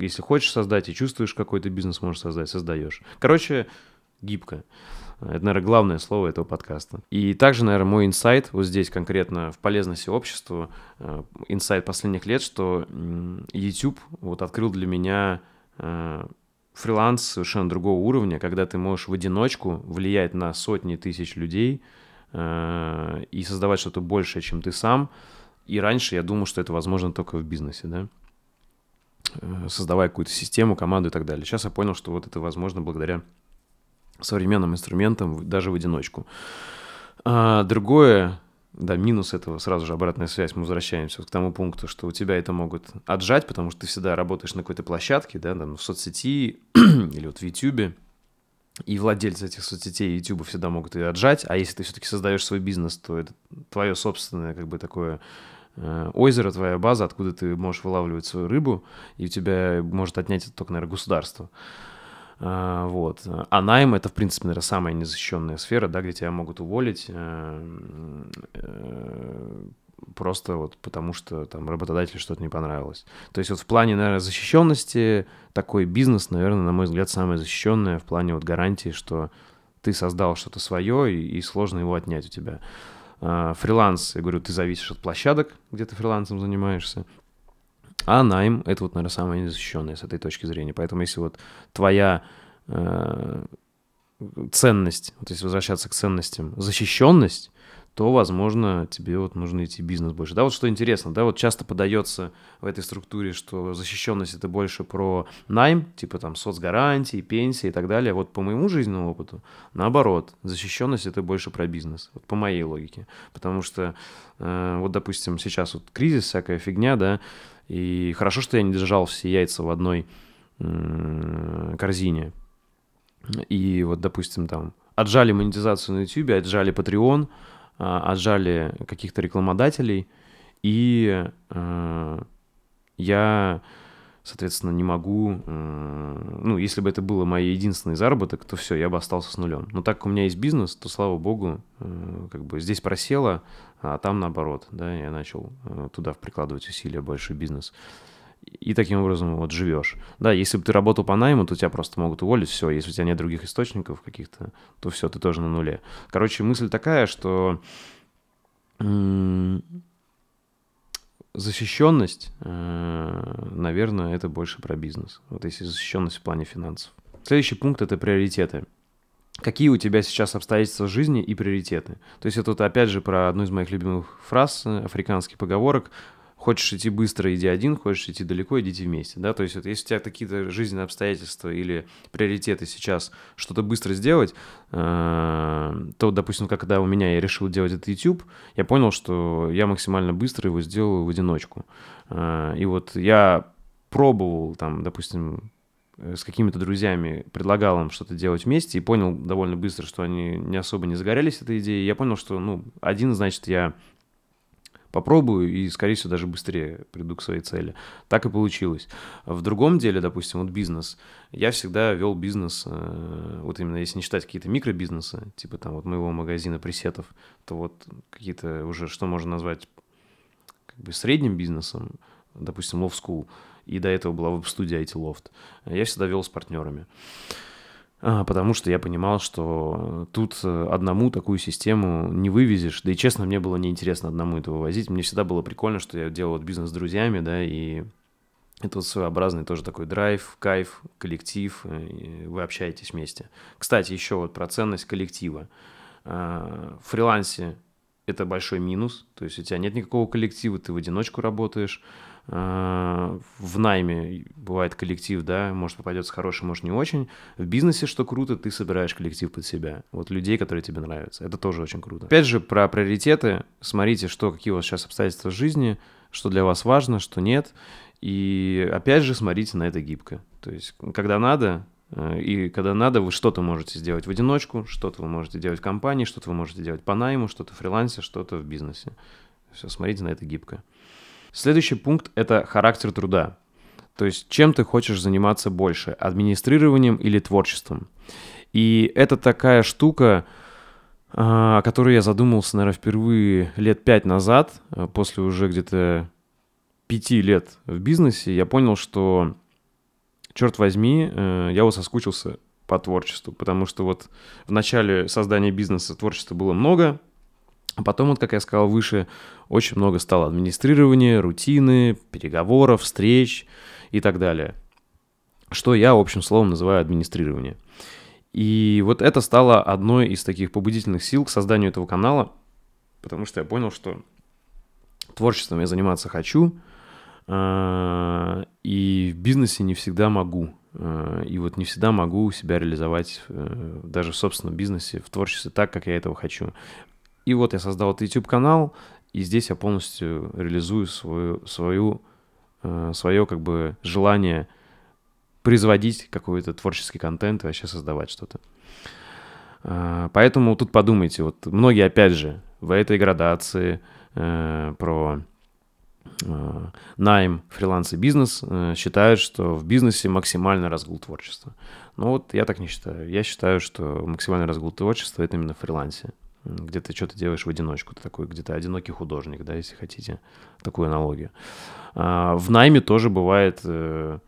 S1: если хочешь создать и чувствуешь какой-то бизнес можешь создать, создаешь. Короче, гибко. Это, наверное, главное слово этого подкаста. И также, наверное, мой инсайт вот здесь конкретно в полезности обществу, э, инсайт последних лет, что YouTube вот открыл для меня э, фриланс совершенно другого уровня, когда ты можешь в одиночку влиять на сотни тысяч людей э, и создавать что-то большее, чем ты сам. И раньше я думал, что это возможно только в бизнесе, да создавая какую-то систему, команду и так далее. Сейчас я понял, что вот это возможно благодаря современным инструментом даже в одиночку. А другое, да, минус этого, сразу же обратная связь, мы возвращаемся к тому пункту, что у тебя это могут отжать, потому что ты всегда работаешь на какой-то площадке, да, там, в соцсети <clears throat> или вот в YouTube, и владельцы этих соцсетей и YouTube всегда могут ее отжать, а если ты все-таки создаешь свой бизнес, то это твое собственное, как бы, такое э, озеро, твоя база, откуда ты можешь вылавливать свою рыбу, и у тебя может отнять это только, наверное, государство. А, вот. А найм — это, в принципе, наверное, самая незащищенная сфера, да, где тебя могут уволить э, э, просто вот потому, что там работодателю что-то не понравилось. То есть вот в плане, наверное, защищенности такой бизнес, наверное, на мой взгляд, самое защищенное в плане вот гарантии, что ты создал что-то свое, и, и сложно его отнять у тебя. А, фриланс, я говорю, ты зависишь от площадок, где ты фрилансом занимаешься. А найм — это вот, наверное, самое незащищенное с этой точки зрения. Поэтому если вот твоя э, ценность, вот если возвращаться к ценностям, защищенность, то, возможно, тебе вот нужно идти бизнес больше. Да, вот что интересно, да, вот часто подается в этой структуре, что защищенность это больше про найм, типа там соцгарантии, пенсии и так далее. Вот по моему жизненному опыту, наоборот, защищенность это больше про бизнес, вот по моей логике. Потому что, э, вот, допустим, сейчас вот кризис, всякая фигня, да, и хорошо, что я не держал все яйца в одной корзине. И вот, допустим, там отжали монетизацию на YouTube, отжали Patreon, отжали каких-то рекламодателей, и я соответственно, не могу... Ну, если бы это было мой единственный заработок, то все, я бы остался с нулем. Но так как у меня есть бизнес, то, слава богу, э, как бы здесь просело, а там наоборот, да, я начал э, туда прикладывать усилия, большой бизнес. И таким образом вот живешь. Да, если бы ты работал по найму, то тебя просто могут уволить, все. Если у тебя нет других источников каких-то, то все, ты тоже на нуле. Короче, мысль такая, что защищенность, э, наверное, это больше про бизнес. Вот если защищенность в плане финансов. Следующий пункт – это приоритеты. Какие у тебя сейчас обстоятельства жизни и приоритеты? То есть это вот опять же про одну из моих любимых фраз э, африканских поговорок Хочешь идти быстро, иди один, хочешь идти далеко, идите вместе, да, то есть вот, если у тебя какие-то жизненные обстоятельства или приоритеты сейчас что-то быстро сделать, э, то, допустим, когда у меня я решил делать этот YouTube, я понял, что я максимально быстро его сделаю в одиночку. Э, и вот я пробовал там, допустим, э, с какими-то друзьями предлагал им что-то делать вместе и понял довольно быстро, что они не особо не загорелись этой идеей. Я понял, что, ну, один, значит, я попробую и, скорее всего, даже быстрее приду к своей цели. Так и получилось. В другом деле, допустим, вот бизнес. Я всегда вел бизнес, э, вот именно если не считать какие-то микробизнесы, типа там вот моего магазина пресетов, то вот какие-то уже, что можно назвать как бы средним бизнесом, допустим, Love School, и до этого была веб-студия IT Loft, я всегда вел с партнерами. Потому что я понимал, что тут э, одному такую систему не вывезешь. Да и честно, мне было неинтересно одному это вывозить. Мне всегда было прикольно, что я делал бизнес с друзьями, да, и это вот своеобразный тоже такой драйв, кайф, коллектив, э, вы общаетесь вместе. Кстати, еще вот про ценность коллектива. А, в фрилансе это большой минус, то есть у тебя нет никакого коллектива, ты в одиночку работаешь, в найме бывает коллектив, да, может попадется хороший, может не очень. В бизнесе, что круто, ты собираешь коллектив под себя. Вот людей, которые тебе нравятся. Это тоже очень круто. Опять же, про приоритеты. Смотрите, что, какие у вас сейчас обстоятельства жизни, что для вас важно, что нет. И опять же, смотрите на это гибко. То есть, когда надо, э, и когда надо, вы что-то можете сделать в одиночку, что-то вы можете делать в компании, что-то вы можете делать по найму, что-то в фрилансе, что-то в бизнесе. Все, смотрите на это гибко. Следующий пункт – это характер труда. То есть чем ты хочешь заниматься больше – администрированием или творчеством. И это такая штука, а, о которой я задумался, наверное, впервые лет пять назад, а, после уже где-то пяти лет в бизнесе, я понял, что, черт возьми, э, я вот соскучился по творчеству, потому что вот в начале создания бизнеса творчества было много, а потом, вот, как я сказал выше, очень много стало администрирования, рутины, переговоров, встреч и так далее. Что я, общим словом, называю администрирование. И вот это стало одной из таких побудительных сил к созданию этого канала, потому что я понял, что творчеством я заниматься хочу, а, и в бизнесе не всегда могу. А, и вот не всегда могу себя реализовать э, даже в собственном бизнесе, в творчестве так, как я этого хочу. И вот я создал этот YouTube-канал, и здесь я полностью реализую свою, свою, э, свое как бы желание производить какой-то творческий контент и вообще создавать что-то. Э, поэтому тут подумайте, вот многие, опять же, в этой градации э, про э, найм, фриланс и бизнес э, считают, что в бизнесе максимальный разгул творчества. Но вот я так не считаю. Я считаю, что максимальный разгул творчества — это именно в фрилансе где ты что-то делаешь в одиночку. Ты такой где-то одинокий художник, да, если хотите такую аналогию. А, в найме тоже бывает, э,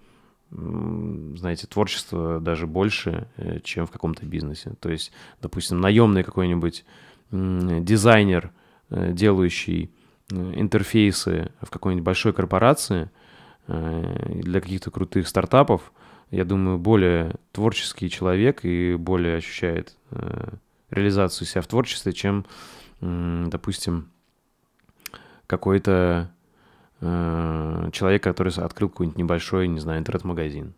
S1: знаете, творчество даже больше, э, чем в каком-то бизнесе. То есть, допустим, наемный какой-нибудь дизайнер, э, делающий интерфейсы в какой-нибудь большой корпорации для каких-то крутых стартапов, я думаю, более творческий человек и более ощущает реализацию себя в творчестве, чем, допустим, какой-то э, человек, который открыл какой-нибудь небольшой, не знаю, интернет-магазин,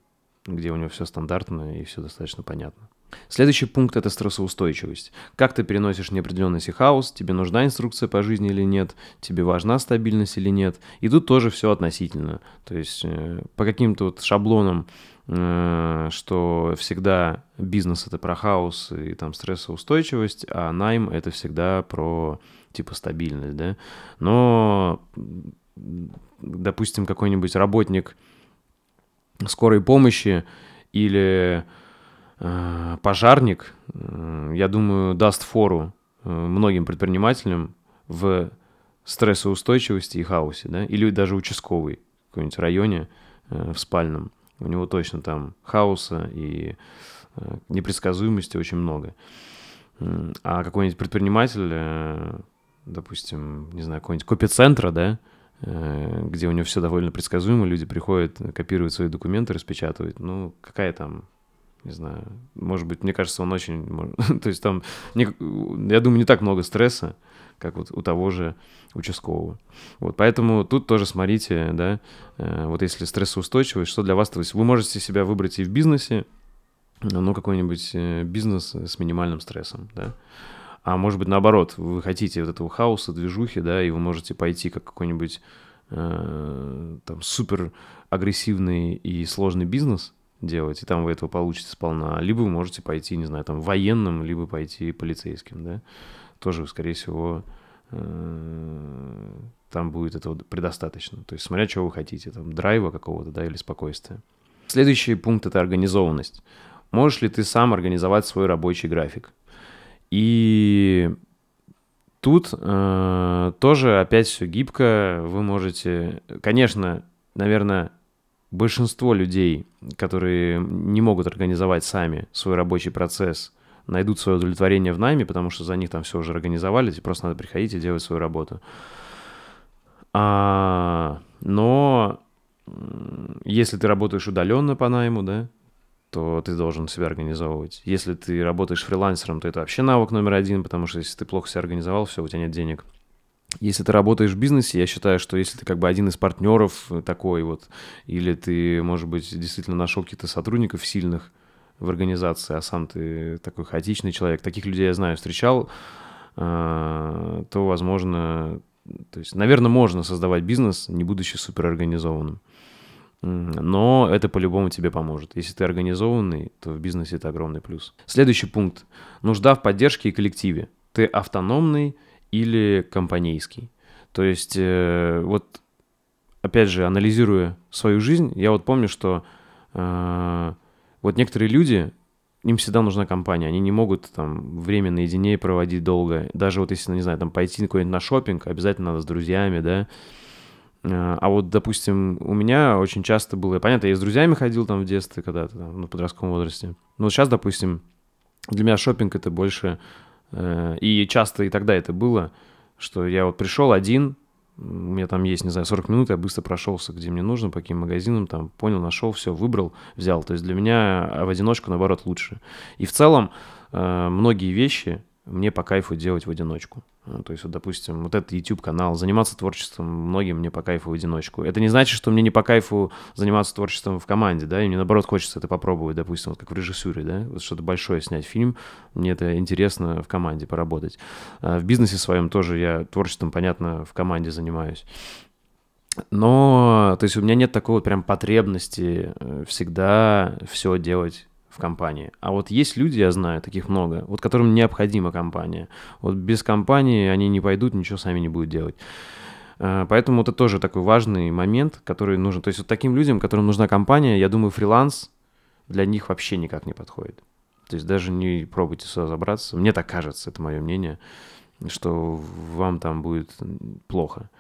S1: где у него все стандартно и все достаточно понятно. Следующий пункт – это стрессоустойчивость. Как ты переносишь неопределенность и хаос, тебе нужна инструкция по жизни или нет, тебе важна стабильность или нет. И тут тоже все относительно. То есть э, по каким-то вот шаблонам, что всегда бизнес – это про хаос и там стрессоустойчивость, а найм – это всегда про типа стабильность, да. Но, допустим, какой-нибудь работник скорой помощи или Э, пожарник, э, я думаю, даст фору э, многим предпринимателям в стрессоустойчивости и хаосе, да, или даже участковый в каком-нибудь районе в спальном. У него точно там хаоса и непредсказуемости очень много. А какой-нибудь предприниматель, допустим, не знаю, какой-нибудь копицентра, да, где у него все довольно предсказуемо, люди приходят, копируют свои документы, распечатывают. Ну, какая там не знаю, может быть, мне кажется, он очень... <laughs> То есть там, я думаю, не так много стресса, как вот у того же участкового. Вот, поэтому тут тоже смотрите, да, э, вот если стрессоустойчивость, что для вас, то есть вы можете себя выбрать и в бизнесе, ну, какой-нибудь э, бизнес с минимальным стрессом, да, а может быть, наоборот, вы хотите вот этого хаоса, движухи, да, и вы можете пойти как какой-нибудь э, там супер агрессивный и сложный бизнес – делать, и там вы этого получите сполна. Либо вы можете пойти, не знаю, там военным, либо пойти полицейским, да. Тоже, скорее всего, э, там будет этого предостаточно. То есть смотря, чего вы хотите, там драйва какого-то, да, или спокойствия. Следующий пункт — это организованность. Можешь ли ты сам организовать свой рабочий график? И тут э, тоже опять все гибко. Вы можете, конечно, наверное, большинство людей, которые не могут организовать сами свой рабочий процесс, найдут свое удовлетворение в найме, потому что за них там все уже организовали, тебе просто надо приходить и делать свою работу. А, но если ты работаешь удаленно по найму, да, то ты должен себя организовывать. Если ты работаешь фрилансером, то это вообще навык номер один, потому что если ты плохо себя организовал, все, у тебя нет денег – если ты работаешь в бизнесе, я считаю, что если ты как бы один из партнеров такой вот, или ты, может быть, действительно нашел каких-то сотрудников сильных в организации, а сам ты такой хаотичный человек, таких людей я знаю, встречал, а, то, возможно, то есть, наверное, можно создавать бизнес, не будучи суперорганизованным. Но это по-любому тебе поможет. Если ты организованный, то в бизнесе это огромный плюс. Следующий пункт. Нужда в поддержке и коллективе. Ты автономный, или компанейский. То есть, э, вот, опять же, анализируя свою жизнь, я вот помню, что э, вот некоторые люди, им всегда нужна компания, они не могут там время наедине проводить долго. Даже вот если, не знаю, там пойти куда-нибудь на шопинг, обязательно надо с друзьями, да. Э, а вот, допустим, у меня очень часто было, понятно, я с друзьями ходил там в детстве когда-то, там, в подростковом возрасте. Но вот сейчас, допустим, для меня шопинг это больше и часто и тогда это было, что я вот пришел один, у меня там есть, не знаю, 40 минут, я быстро прошелся, где мне нужно, по каким магазинам, там, понял, нашел, все, выбрал, взял. То есть для меня в одиночку, наоборот, лучше. И в целом э, многие вещи мне по кайфу делать в одиночку. Ну, то есть, вот, допустим, вот этот YouTube-канал, заниматься творчеством многим мне по кайфу в одиночку. Это не значит, что мне не по кайфу заниматься творчеством в команде, да, и мне, наоборот, хочется это попробовать, допустим, вот как в режиссуре, да, вот что-то большое снять фильм, мне это интересно в команде поработать. А в бизнесе своем тоже я творчеством, понятно, в команде занимаюсь. Но, то есть у меня нет такой вот прям потребности э, всегда все делать компании. А вот есть люди, я знаю, таких много, вот которым необходима компания. Вот без компании они не пойдут, ничего сами не будут делать. Э, поэтому это тоже такой важный момент, который нужен. То есть вот таким людям, которым нужна компания, я думаю, фриланс для них вообще никак не подходит. То есть даже не пробуйте сюда забраться. Мне так кажется, это мое мнение, что вам там будет плохо.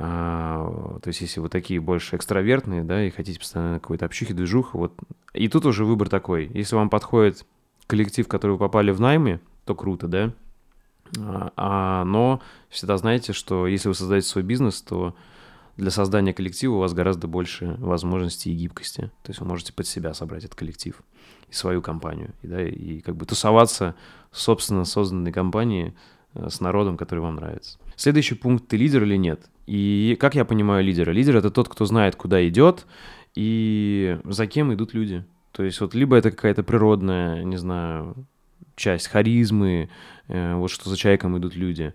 S1: А, то есть, если вы такие больше экстравертные, да, и хотите постоянно какой-то общухи, движух, вот. И тут уже выбор такой. Если вам подходит коллектив, в который вы попали в найме, то круто, да. А, а, но всегда знаете, что если вы создаете свой бизнес, то для создания коллектива у вас гораздо больше возможностей и гибкости. То есть вы можете под себя собрать этот коллектив и свою компанию. И, да, и как бы тусоваться в собственно созданной компании э, с народом, который вам нравится. Следующий пункт, ты лидер или нет? И как я понимаю лидера? Лидер — это тот, кто знает, куда идет и за кем идут люди. То есть вот либо это какая-то природная, не знаю, часть харизмы, э, вот что за человеком идут люди,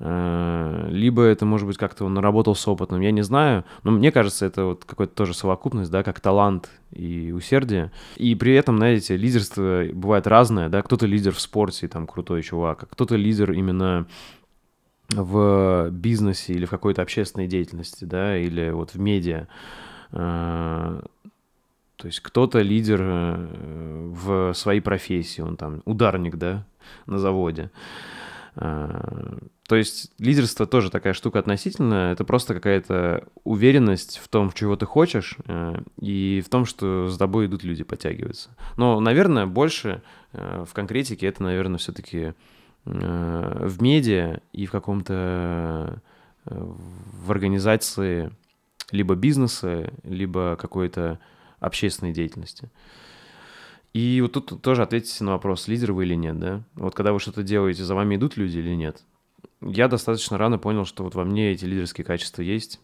S1: э, либо это, может быть, как-то он наработал с опытом, я не знаю, но мне кажется, это вот какая-то тоже совокупность, да, как талант и усердие. И при этом, знаете, лидерство бывает разное, да, кто-то лидер в спорте, там, крутой чувак, а кто-то лидер именно в бизнесе или в какой-то общественной деятельности, да, или вот в медиа. Э, то есть кто-то лидер э, в своей профессии, он там ударник, да, на заводе. Э, то есть лидерство тоже такая штука относительная, это просто какая-то уверенность в том, чего ты хочешь, и в том, что с тобой идут люди, подтягиваются. Но, наверное, больше в конкретике это, наверное, все-таки в медиа и в каком-то э, в организации либо бизнеса, либо какой-то общественной деятельности. И вот тут тоже ответьте на вопрос, лидер вы или нет, да? Вот когда вы что-то делаете, за вами идут люди или нет? Я достаточно рано понял, что вот во мне эти лидерские качества есть,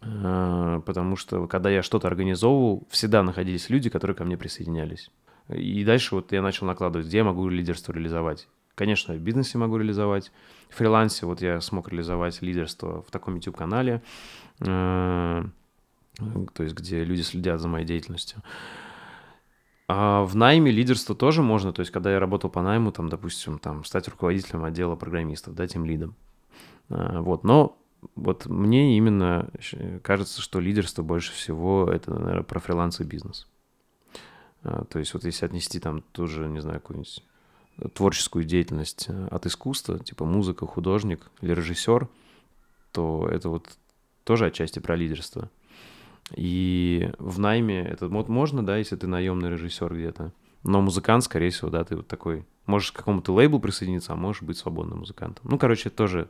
S1: э, потому что когда я что-то организовывал, всегда находились люди, которые ко мне присоединялись. И дальше вот я начал накладывать, где я могу лидерство реализовать. Конечно, в бизнесе могу реализовать. В фрилансе вот я смог реализовать лидерство в таком YouTube-канале, э, то есть где люди следят за моей деятельностью. А в найме лидерство тоже можно, то есть когда я работал по найму, там, допустим, там, стать руководителем отдела программистов, да, тем лидом. Э, вот, но вот мне именно кажется, что лидерство больше всего это, наверное, про фриланс и бизнес. Э, то есть вот если отнести там тоже, не знаю, какую-нибудь творческую деятельность э, от искусства, типа музыка, художник или режиссер, то это вот тоже отчасти про лидерство. И в найме это вот можно, да, если ты наемный режиссер где-то. Но музыкант, скорее всего, да, ты вот такой. Можешь к какому-то лейблу присоединиться, а можешь быть свободным музыкантом. Ну, короче, тоже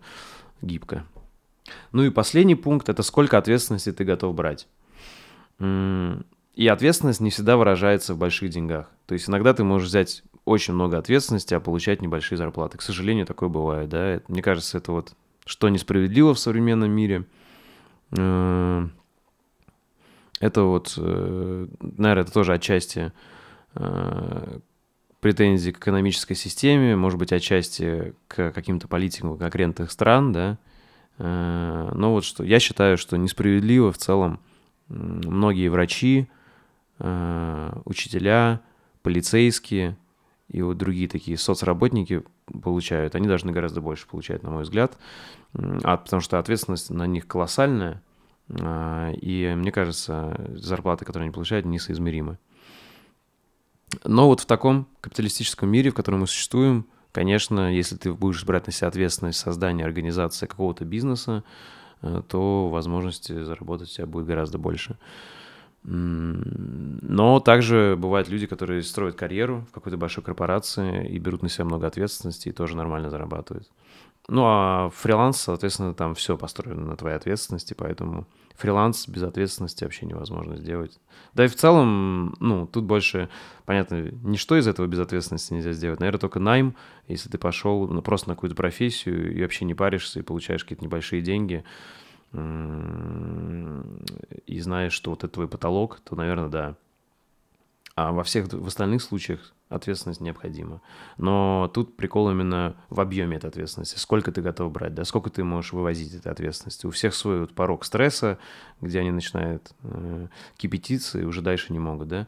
S1: гибко. Ну и последний пункт — это сколько ответственности ты готов брать. И ответственность не всегда выражается в больших деньгах. То есть иногда ты можешь взять очень много ответственности, а получать небольшие зарплаты. К сожалению, такое бывает, да. Мне кажется, это вот что несправедливо в современном мире. Э, это вот, э, наверное, это тоже отчасти э, претензии к экономической системе, может быть, отчасти к каким-то политикам конкретных стран, да. Но вот что, я считаю, что несправедливо в целом многие врачи, учителя, полицейские – и вот другие такие соцработники получают, они должны гораздо больше получать, на мой взгляд, а, потому что ответственность на них колоссальная, а, и мне кажется, зарплаты, которые они получают, несоизмеримы. Но вот в таком капиталистическом мире, в котором мы существуем, конечно, если ты будешь брать на себя ответственность создания организации какого-то бизнеса, э, то возможности заработать у тебя будет гораздо больше. Но также бывают люди, которые строят карьеру в какой-то большой корпорации и берут на себя много ответственности и тоже нормально зарабатывают. Ну а фриланс, соответственно, там все построено на твоей ответственности, поэтому фриланс без ответственности вообще невозможно сделать. Да и в целом, ну, тут больше, понятно, ничто из этого без ответственности нельзя сделать. Наверное, только найм, если ты пошел ну, просто на какую-то профессию и вообще не паришься и получаешь какие-то небольшие деньги, и знаешь, что вот это твой потолок, то, наверное, да. А во всех в остальных случаях ответственность необходима. Но тут прикол именно в объеме этой ответственности. Сколько ты готов брать, да, сколько ты можешь вывозить этой ответственности. У всех свой вот порог стресса, где они начинают э, кипятиться и уже дальше не могут, да.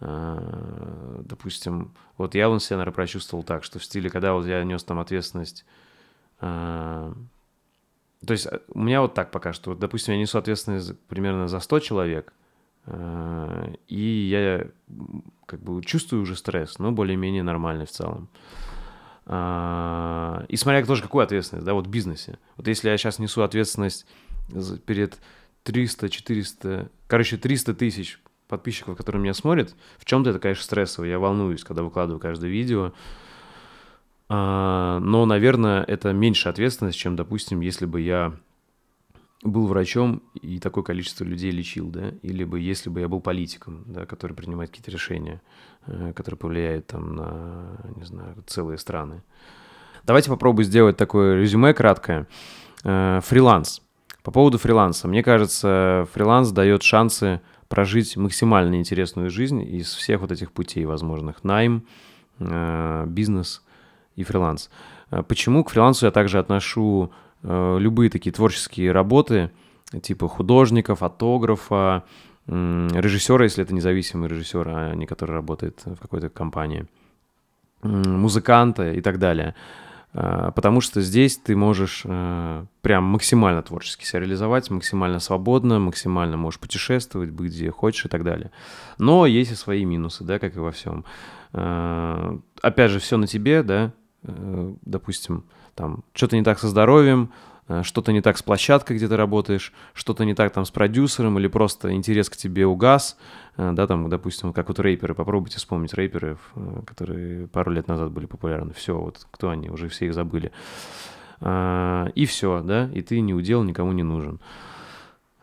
S1: Э, допустим, вот я вон себя, наверное, прочувствовал так, что в стиле, когда вот я нес там ответственность э, то есть э, у меня вот так пока что. Допустим, я несу ответственность примерно за 100 человек, э, и я как бы чувствую уже стресс, но более-менее нормальный в целом. А, и смотря тоже какую ответственность, да, вот в бизнесе. Вот если я сейчас несу ответственность перед 300, 400, короче, 300 тысяч подписчиков, которые меня смотрят, в чем-то это, конечно, стрессово. Я волнуюсь, когда выкладываю каждое видео. А, но, наверное, это меньше ответственность, чем, допустим, если бы я был врачом и такое количество людей лечил, да, или бы если бы я был политиком, да, который принимает какие-то решения, э, которые повлияют там на, не знаю, целые страны. Давайте попробую сделать такое резюме краткое. Э, фриланс. По поводу фриланса. Мне кажется, фриланс дает шансы прожить максимально интересную жизнь из всех вот этих путей возможных. Найм, э, бизнес и фриланс. Э, почему к фрилансу я также отношу э, любые такие творческие работы, типа художника, фотографа, режиссера, если это независимый режиссер, а не который работает в какой-то компании, музыканта и так далее. А, потому что здесь ты можешь э, прям максимально творчески себя реализовать, максимально свободно, максимально можешь путешествовать, быть где хочешь и так далее. Но есть и свои минусы, да, как и во всем. Опять же, все на тебе, да, э, допустим, там что-то не так со здоровьем, Э, что-то не так с площадкой, где ты работаешь, что-то не так там с продюсером, или просто интерес к тебе угас, э, да, там, допустим, как вот рэперы, попробуйте вспомнить рэперов, э, которые пару лет назад были популярны, все, вот кто они, уже все их забыли. И все, да, и ты не удел, никому не нужен.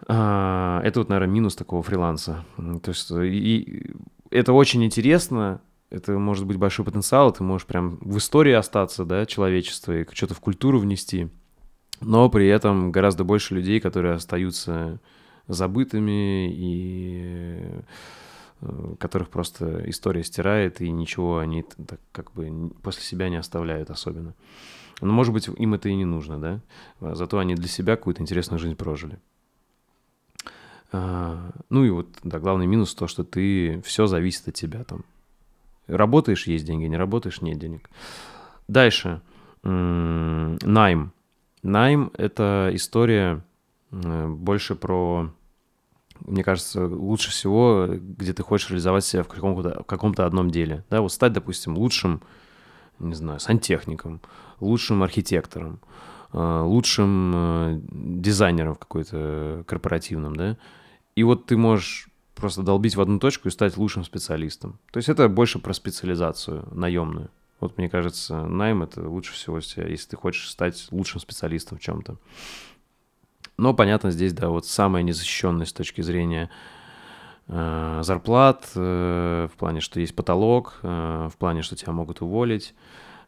S1: Это вот, наверное, минус такого фриланса. То есть и это очень интересно, это может быть большой потенциал, ты можешь прям в истории остаться, да, человечества, и что-то в культуру внести – но при этом гораздо больше людей, которые остаются забытыми и э, которых просто история стирает, и ничего они так как бы после себя не оставляют особенно. Но, может быть, им это и не нужно, да? Зато они для себя какую-то интересную жизнь прожили. А, ну и вот, да, главный минус то, что ты, все зависит от тебя там. Работаешь, есть деньги, не работаешь, нет денег. Дальше. Найм. Найм — это история э, больше про, мне кажется, лучше всего, где ты хочешь реализовать себя в каком-то, в каком-то одном деле. Да, вот стать, допустим, лучшим, не знаю, сантехником, лучшим архитектором, э, лучшим э, дизайнером в какой-то корпоративном, да. И вот ты можешь просто долбить в одну точку и стать лучшим специалистом. То есть это больше про специализацию наемную. Вот мне кажется, найм это лучше всего, если ты хочешь стать лучшим специалистом в чем-то. Но, понятно, здесь, да, вот самая незащищенная с точки зрения э, зарплат, э, в плане, что есть потолок, э, в плане, что тебя могут уволить.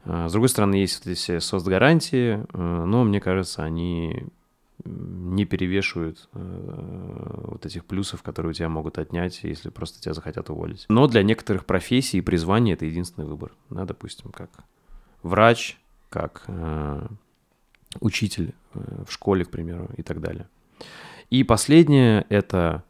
S1: Э, с другой стороны, есть вот эти соцгарантии, э, но, мне кажется, они не перевешивают э, вот этих плюсов, которые у тебя могут отнять, если просто тебя захотят уволить. Но для некоторых профессий и призваний это единственный выбор. Да, допустим, как врач, как э, учитель э, в школе, к примеру, и так далее. И последнее — это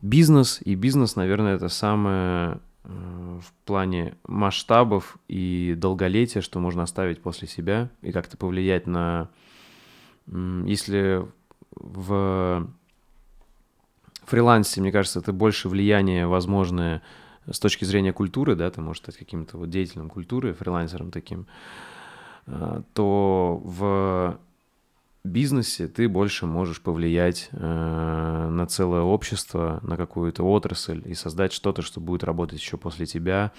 S1: бизнес. И бизнес, наверное, это самое в плане масштабов и долголетия, что можно оставить после себя и как-то повлиять на если в фрилансе, мне кажется, это больше влияние возможное с точки зрения культуры, да, ты можешь стать каким-то вот деятелем культуры, фрилансером таким, а, то в бизнесе ты больше можешь повлиять э, на целое общество, на какую-то отрасль и создать что-то, что будет работать еще после тебя,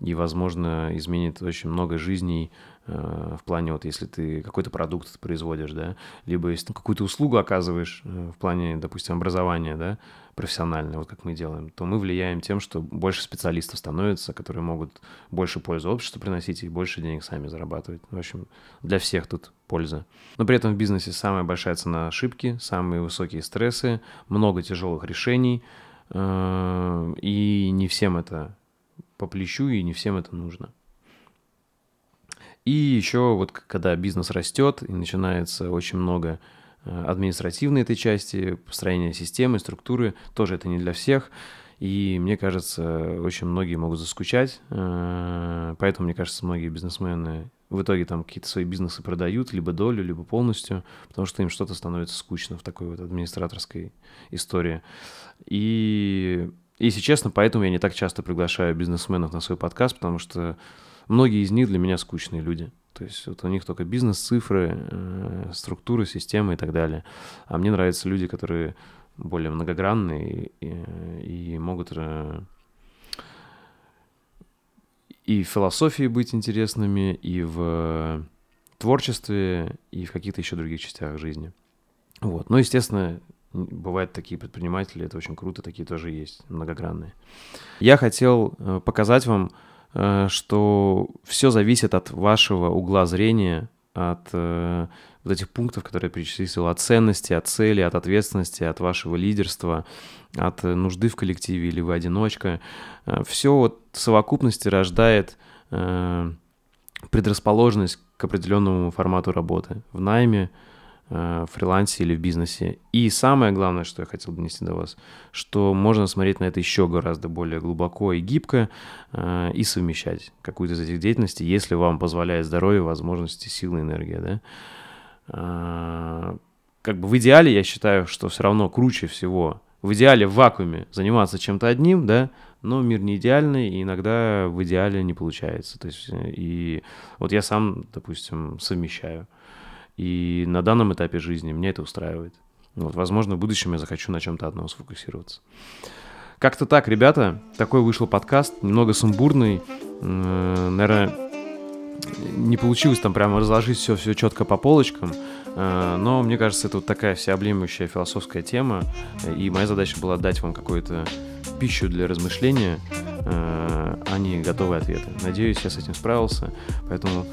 S1: и, возможно, изменит очень много жизней э, в плане, вот если ты какой-то продукт производишь, да, либо если ты какую-то услугу оказываешь э, в плане, допустим, образования, да, профессиональное, вот как мы делаем, то мы влияем тем, что больше специалистов становится, которые могут больше пользы обществу приносить и больше денег сами зарабатывать. В общем, для всех тут польза. Но при этом в бизнесе самая большая цена ошибки, самые высокие стрессы, много тяжелых решений, э, и не всем это по плечу, и не всем это нужно. И еще вот когда бизнес растет и начинается очень много э, административной этой части, построения системы, структуры, тоже это не для всех. И мне кажется, очень многие могут заскучать, э, поэтому, мне кажется, многие бизнесмены в итоге там какие-то свои бизнесы продают, либо долю, либо полностью, потому что им что-то становится скучно в такой вот администраторской истории. И и, если честно, поэтому я не так часто приглашаю бизнесменов на свой подкаст, потому что многие из них для меня скучные люди. То есть вот у них только бизнес, цифры, э, структуры, системы и так далее. А мне нравятся люди, которые более многогранные и, и могут э, и в философии быть интересными, и в творчестве, и в каких-то еще других частях жизни. Вот. Ну, естественно, Бывают такие предприниматели, это очень круто, такие тоже есть, многогранные. Я хотел э, показать вам, э, что все зависит от вашего угла зрения, от э, вот этих пунктов, которые я перечислил, от ценности, от цели, от ответственности, от вашего лидерства, от нужды в коллективе или вы одиночка, все вот в совокупности рождает предрасположенность к определенному формату работы в найме, фрилансе или в бизнесе. И самое главное, что я хотел донести до вас, что можно смотреть на это еще гораздо более глубоко и гибко э, и совмещать какую-то из этих деятельностей, если вам позволяет здоровье, возможности, силы, энергия, да. Э, как бы в идеале я считаю, что все равно круче всего в идеале в вакууме заниматься чем-то одним, да, но мир не идеальный, и иногда в идеале не получается. То есть, и вот я сам, допустим, совмещаю. И на данном этапе жизни меня это устраивает. Вот, возможно, в будущем я захочу на чем-то одном сфокусироваться. Как-то так, ребята. Такой вышел подкаст, немного сумбурный. Наверное, не получилось там прямо разложить все, все четко по полочкам. Э, но мне кажется, это вот такая всеобъемлющая философская тема. И моя задача была дать вам какую-то пищу для размышления, э, а не готовые ответы. Надеюсь, я с этим справился. Поэтому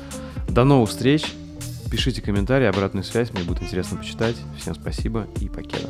S1: до новых встреч. Пишите комментарии, обратную связь, мне будет интересно почитать. Всем спасибо и покеда.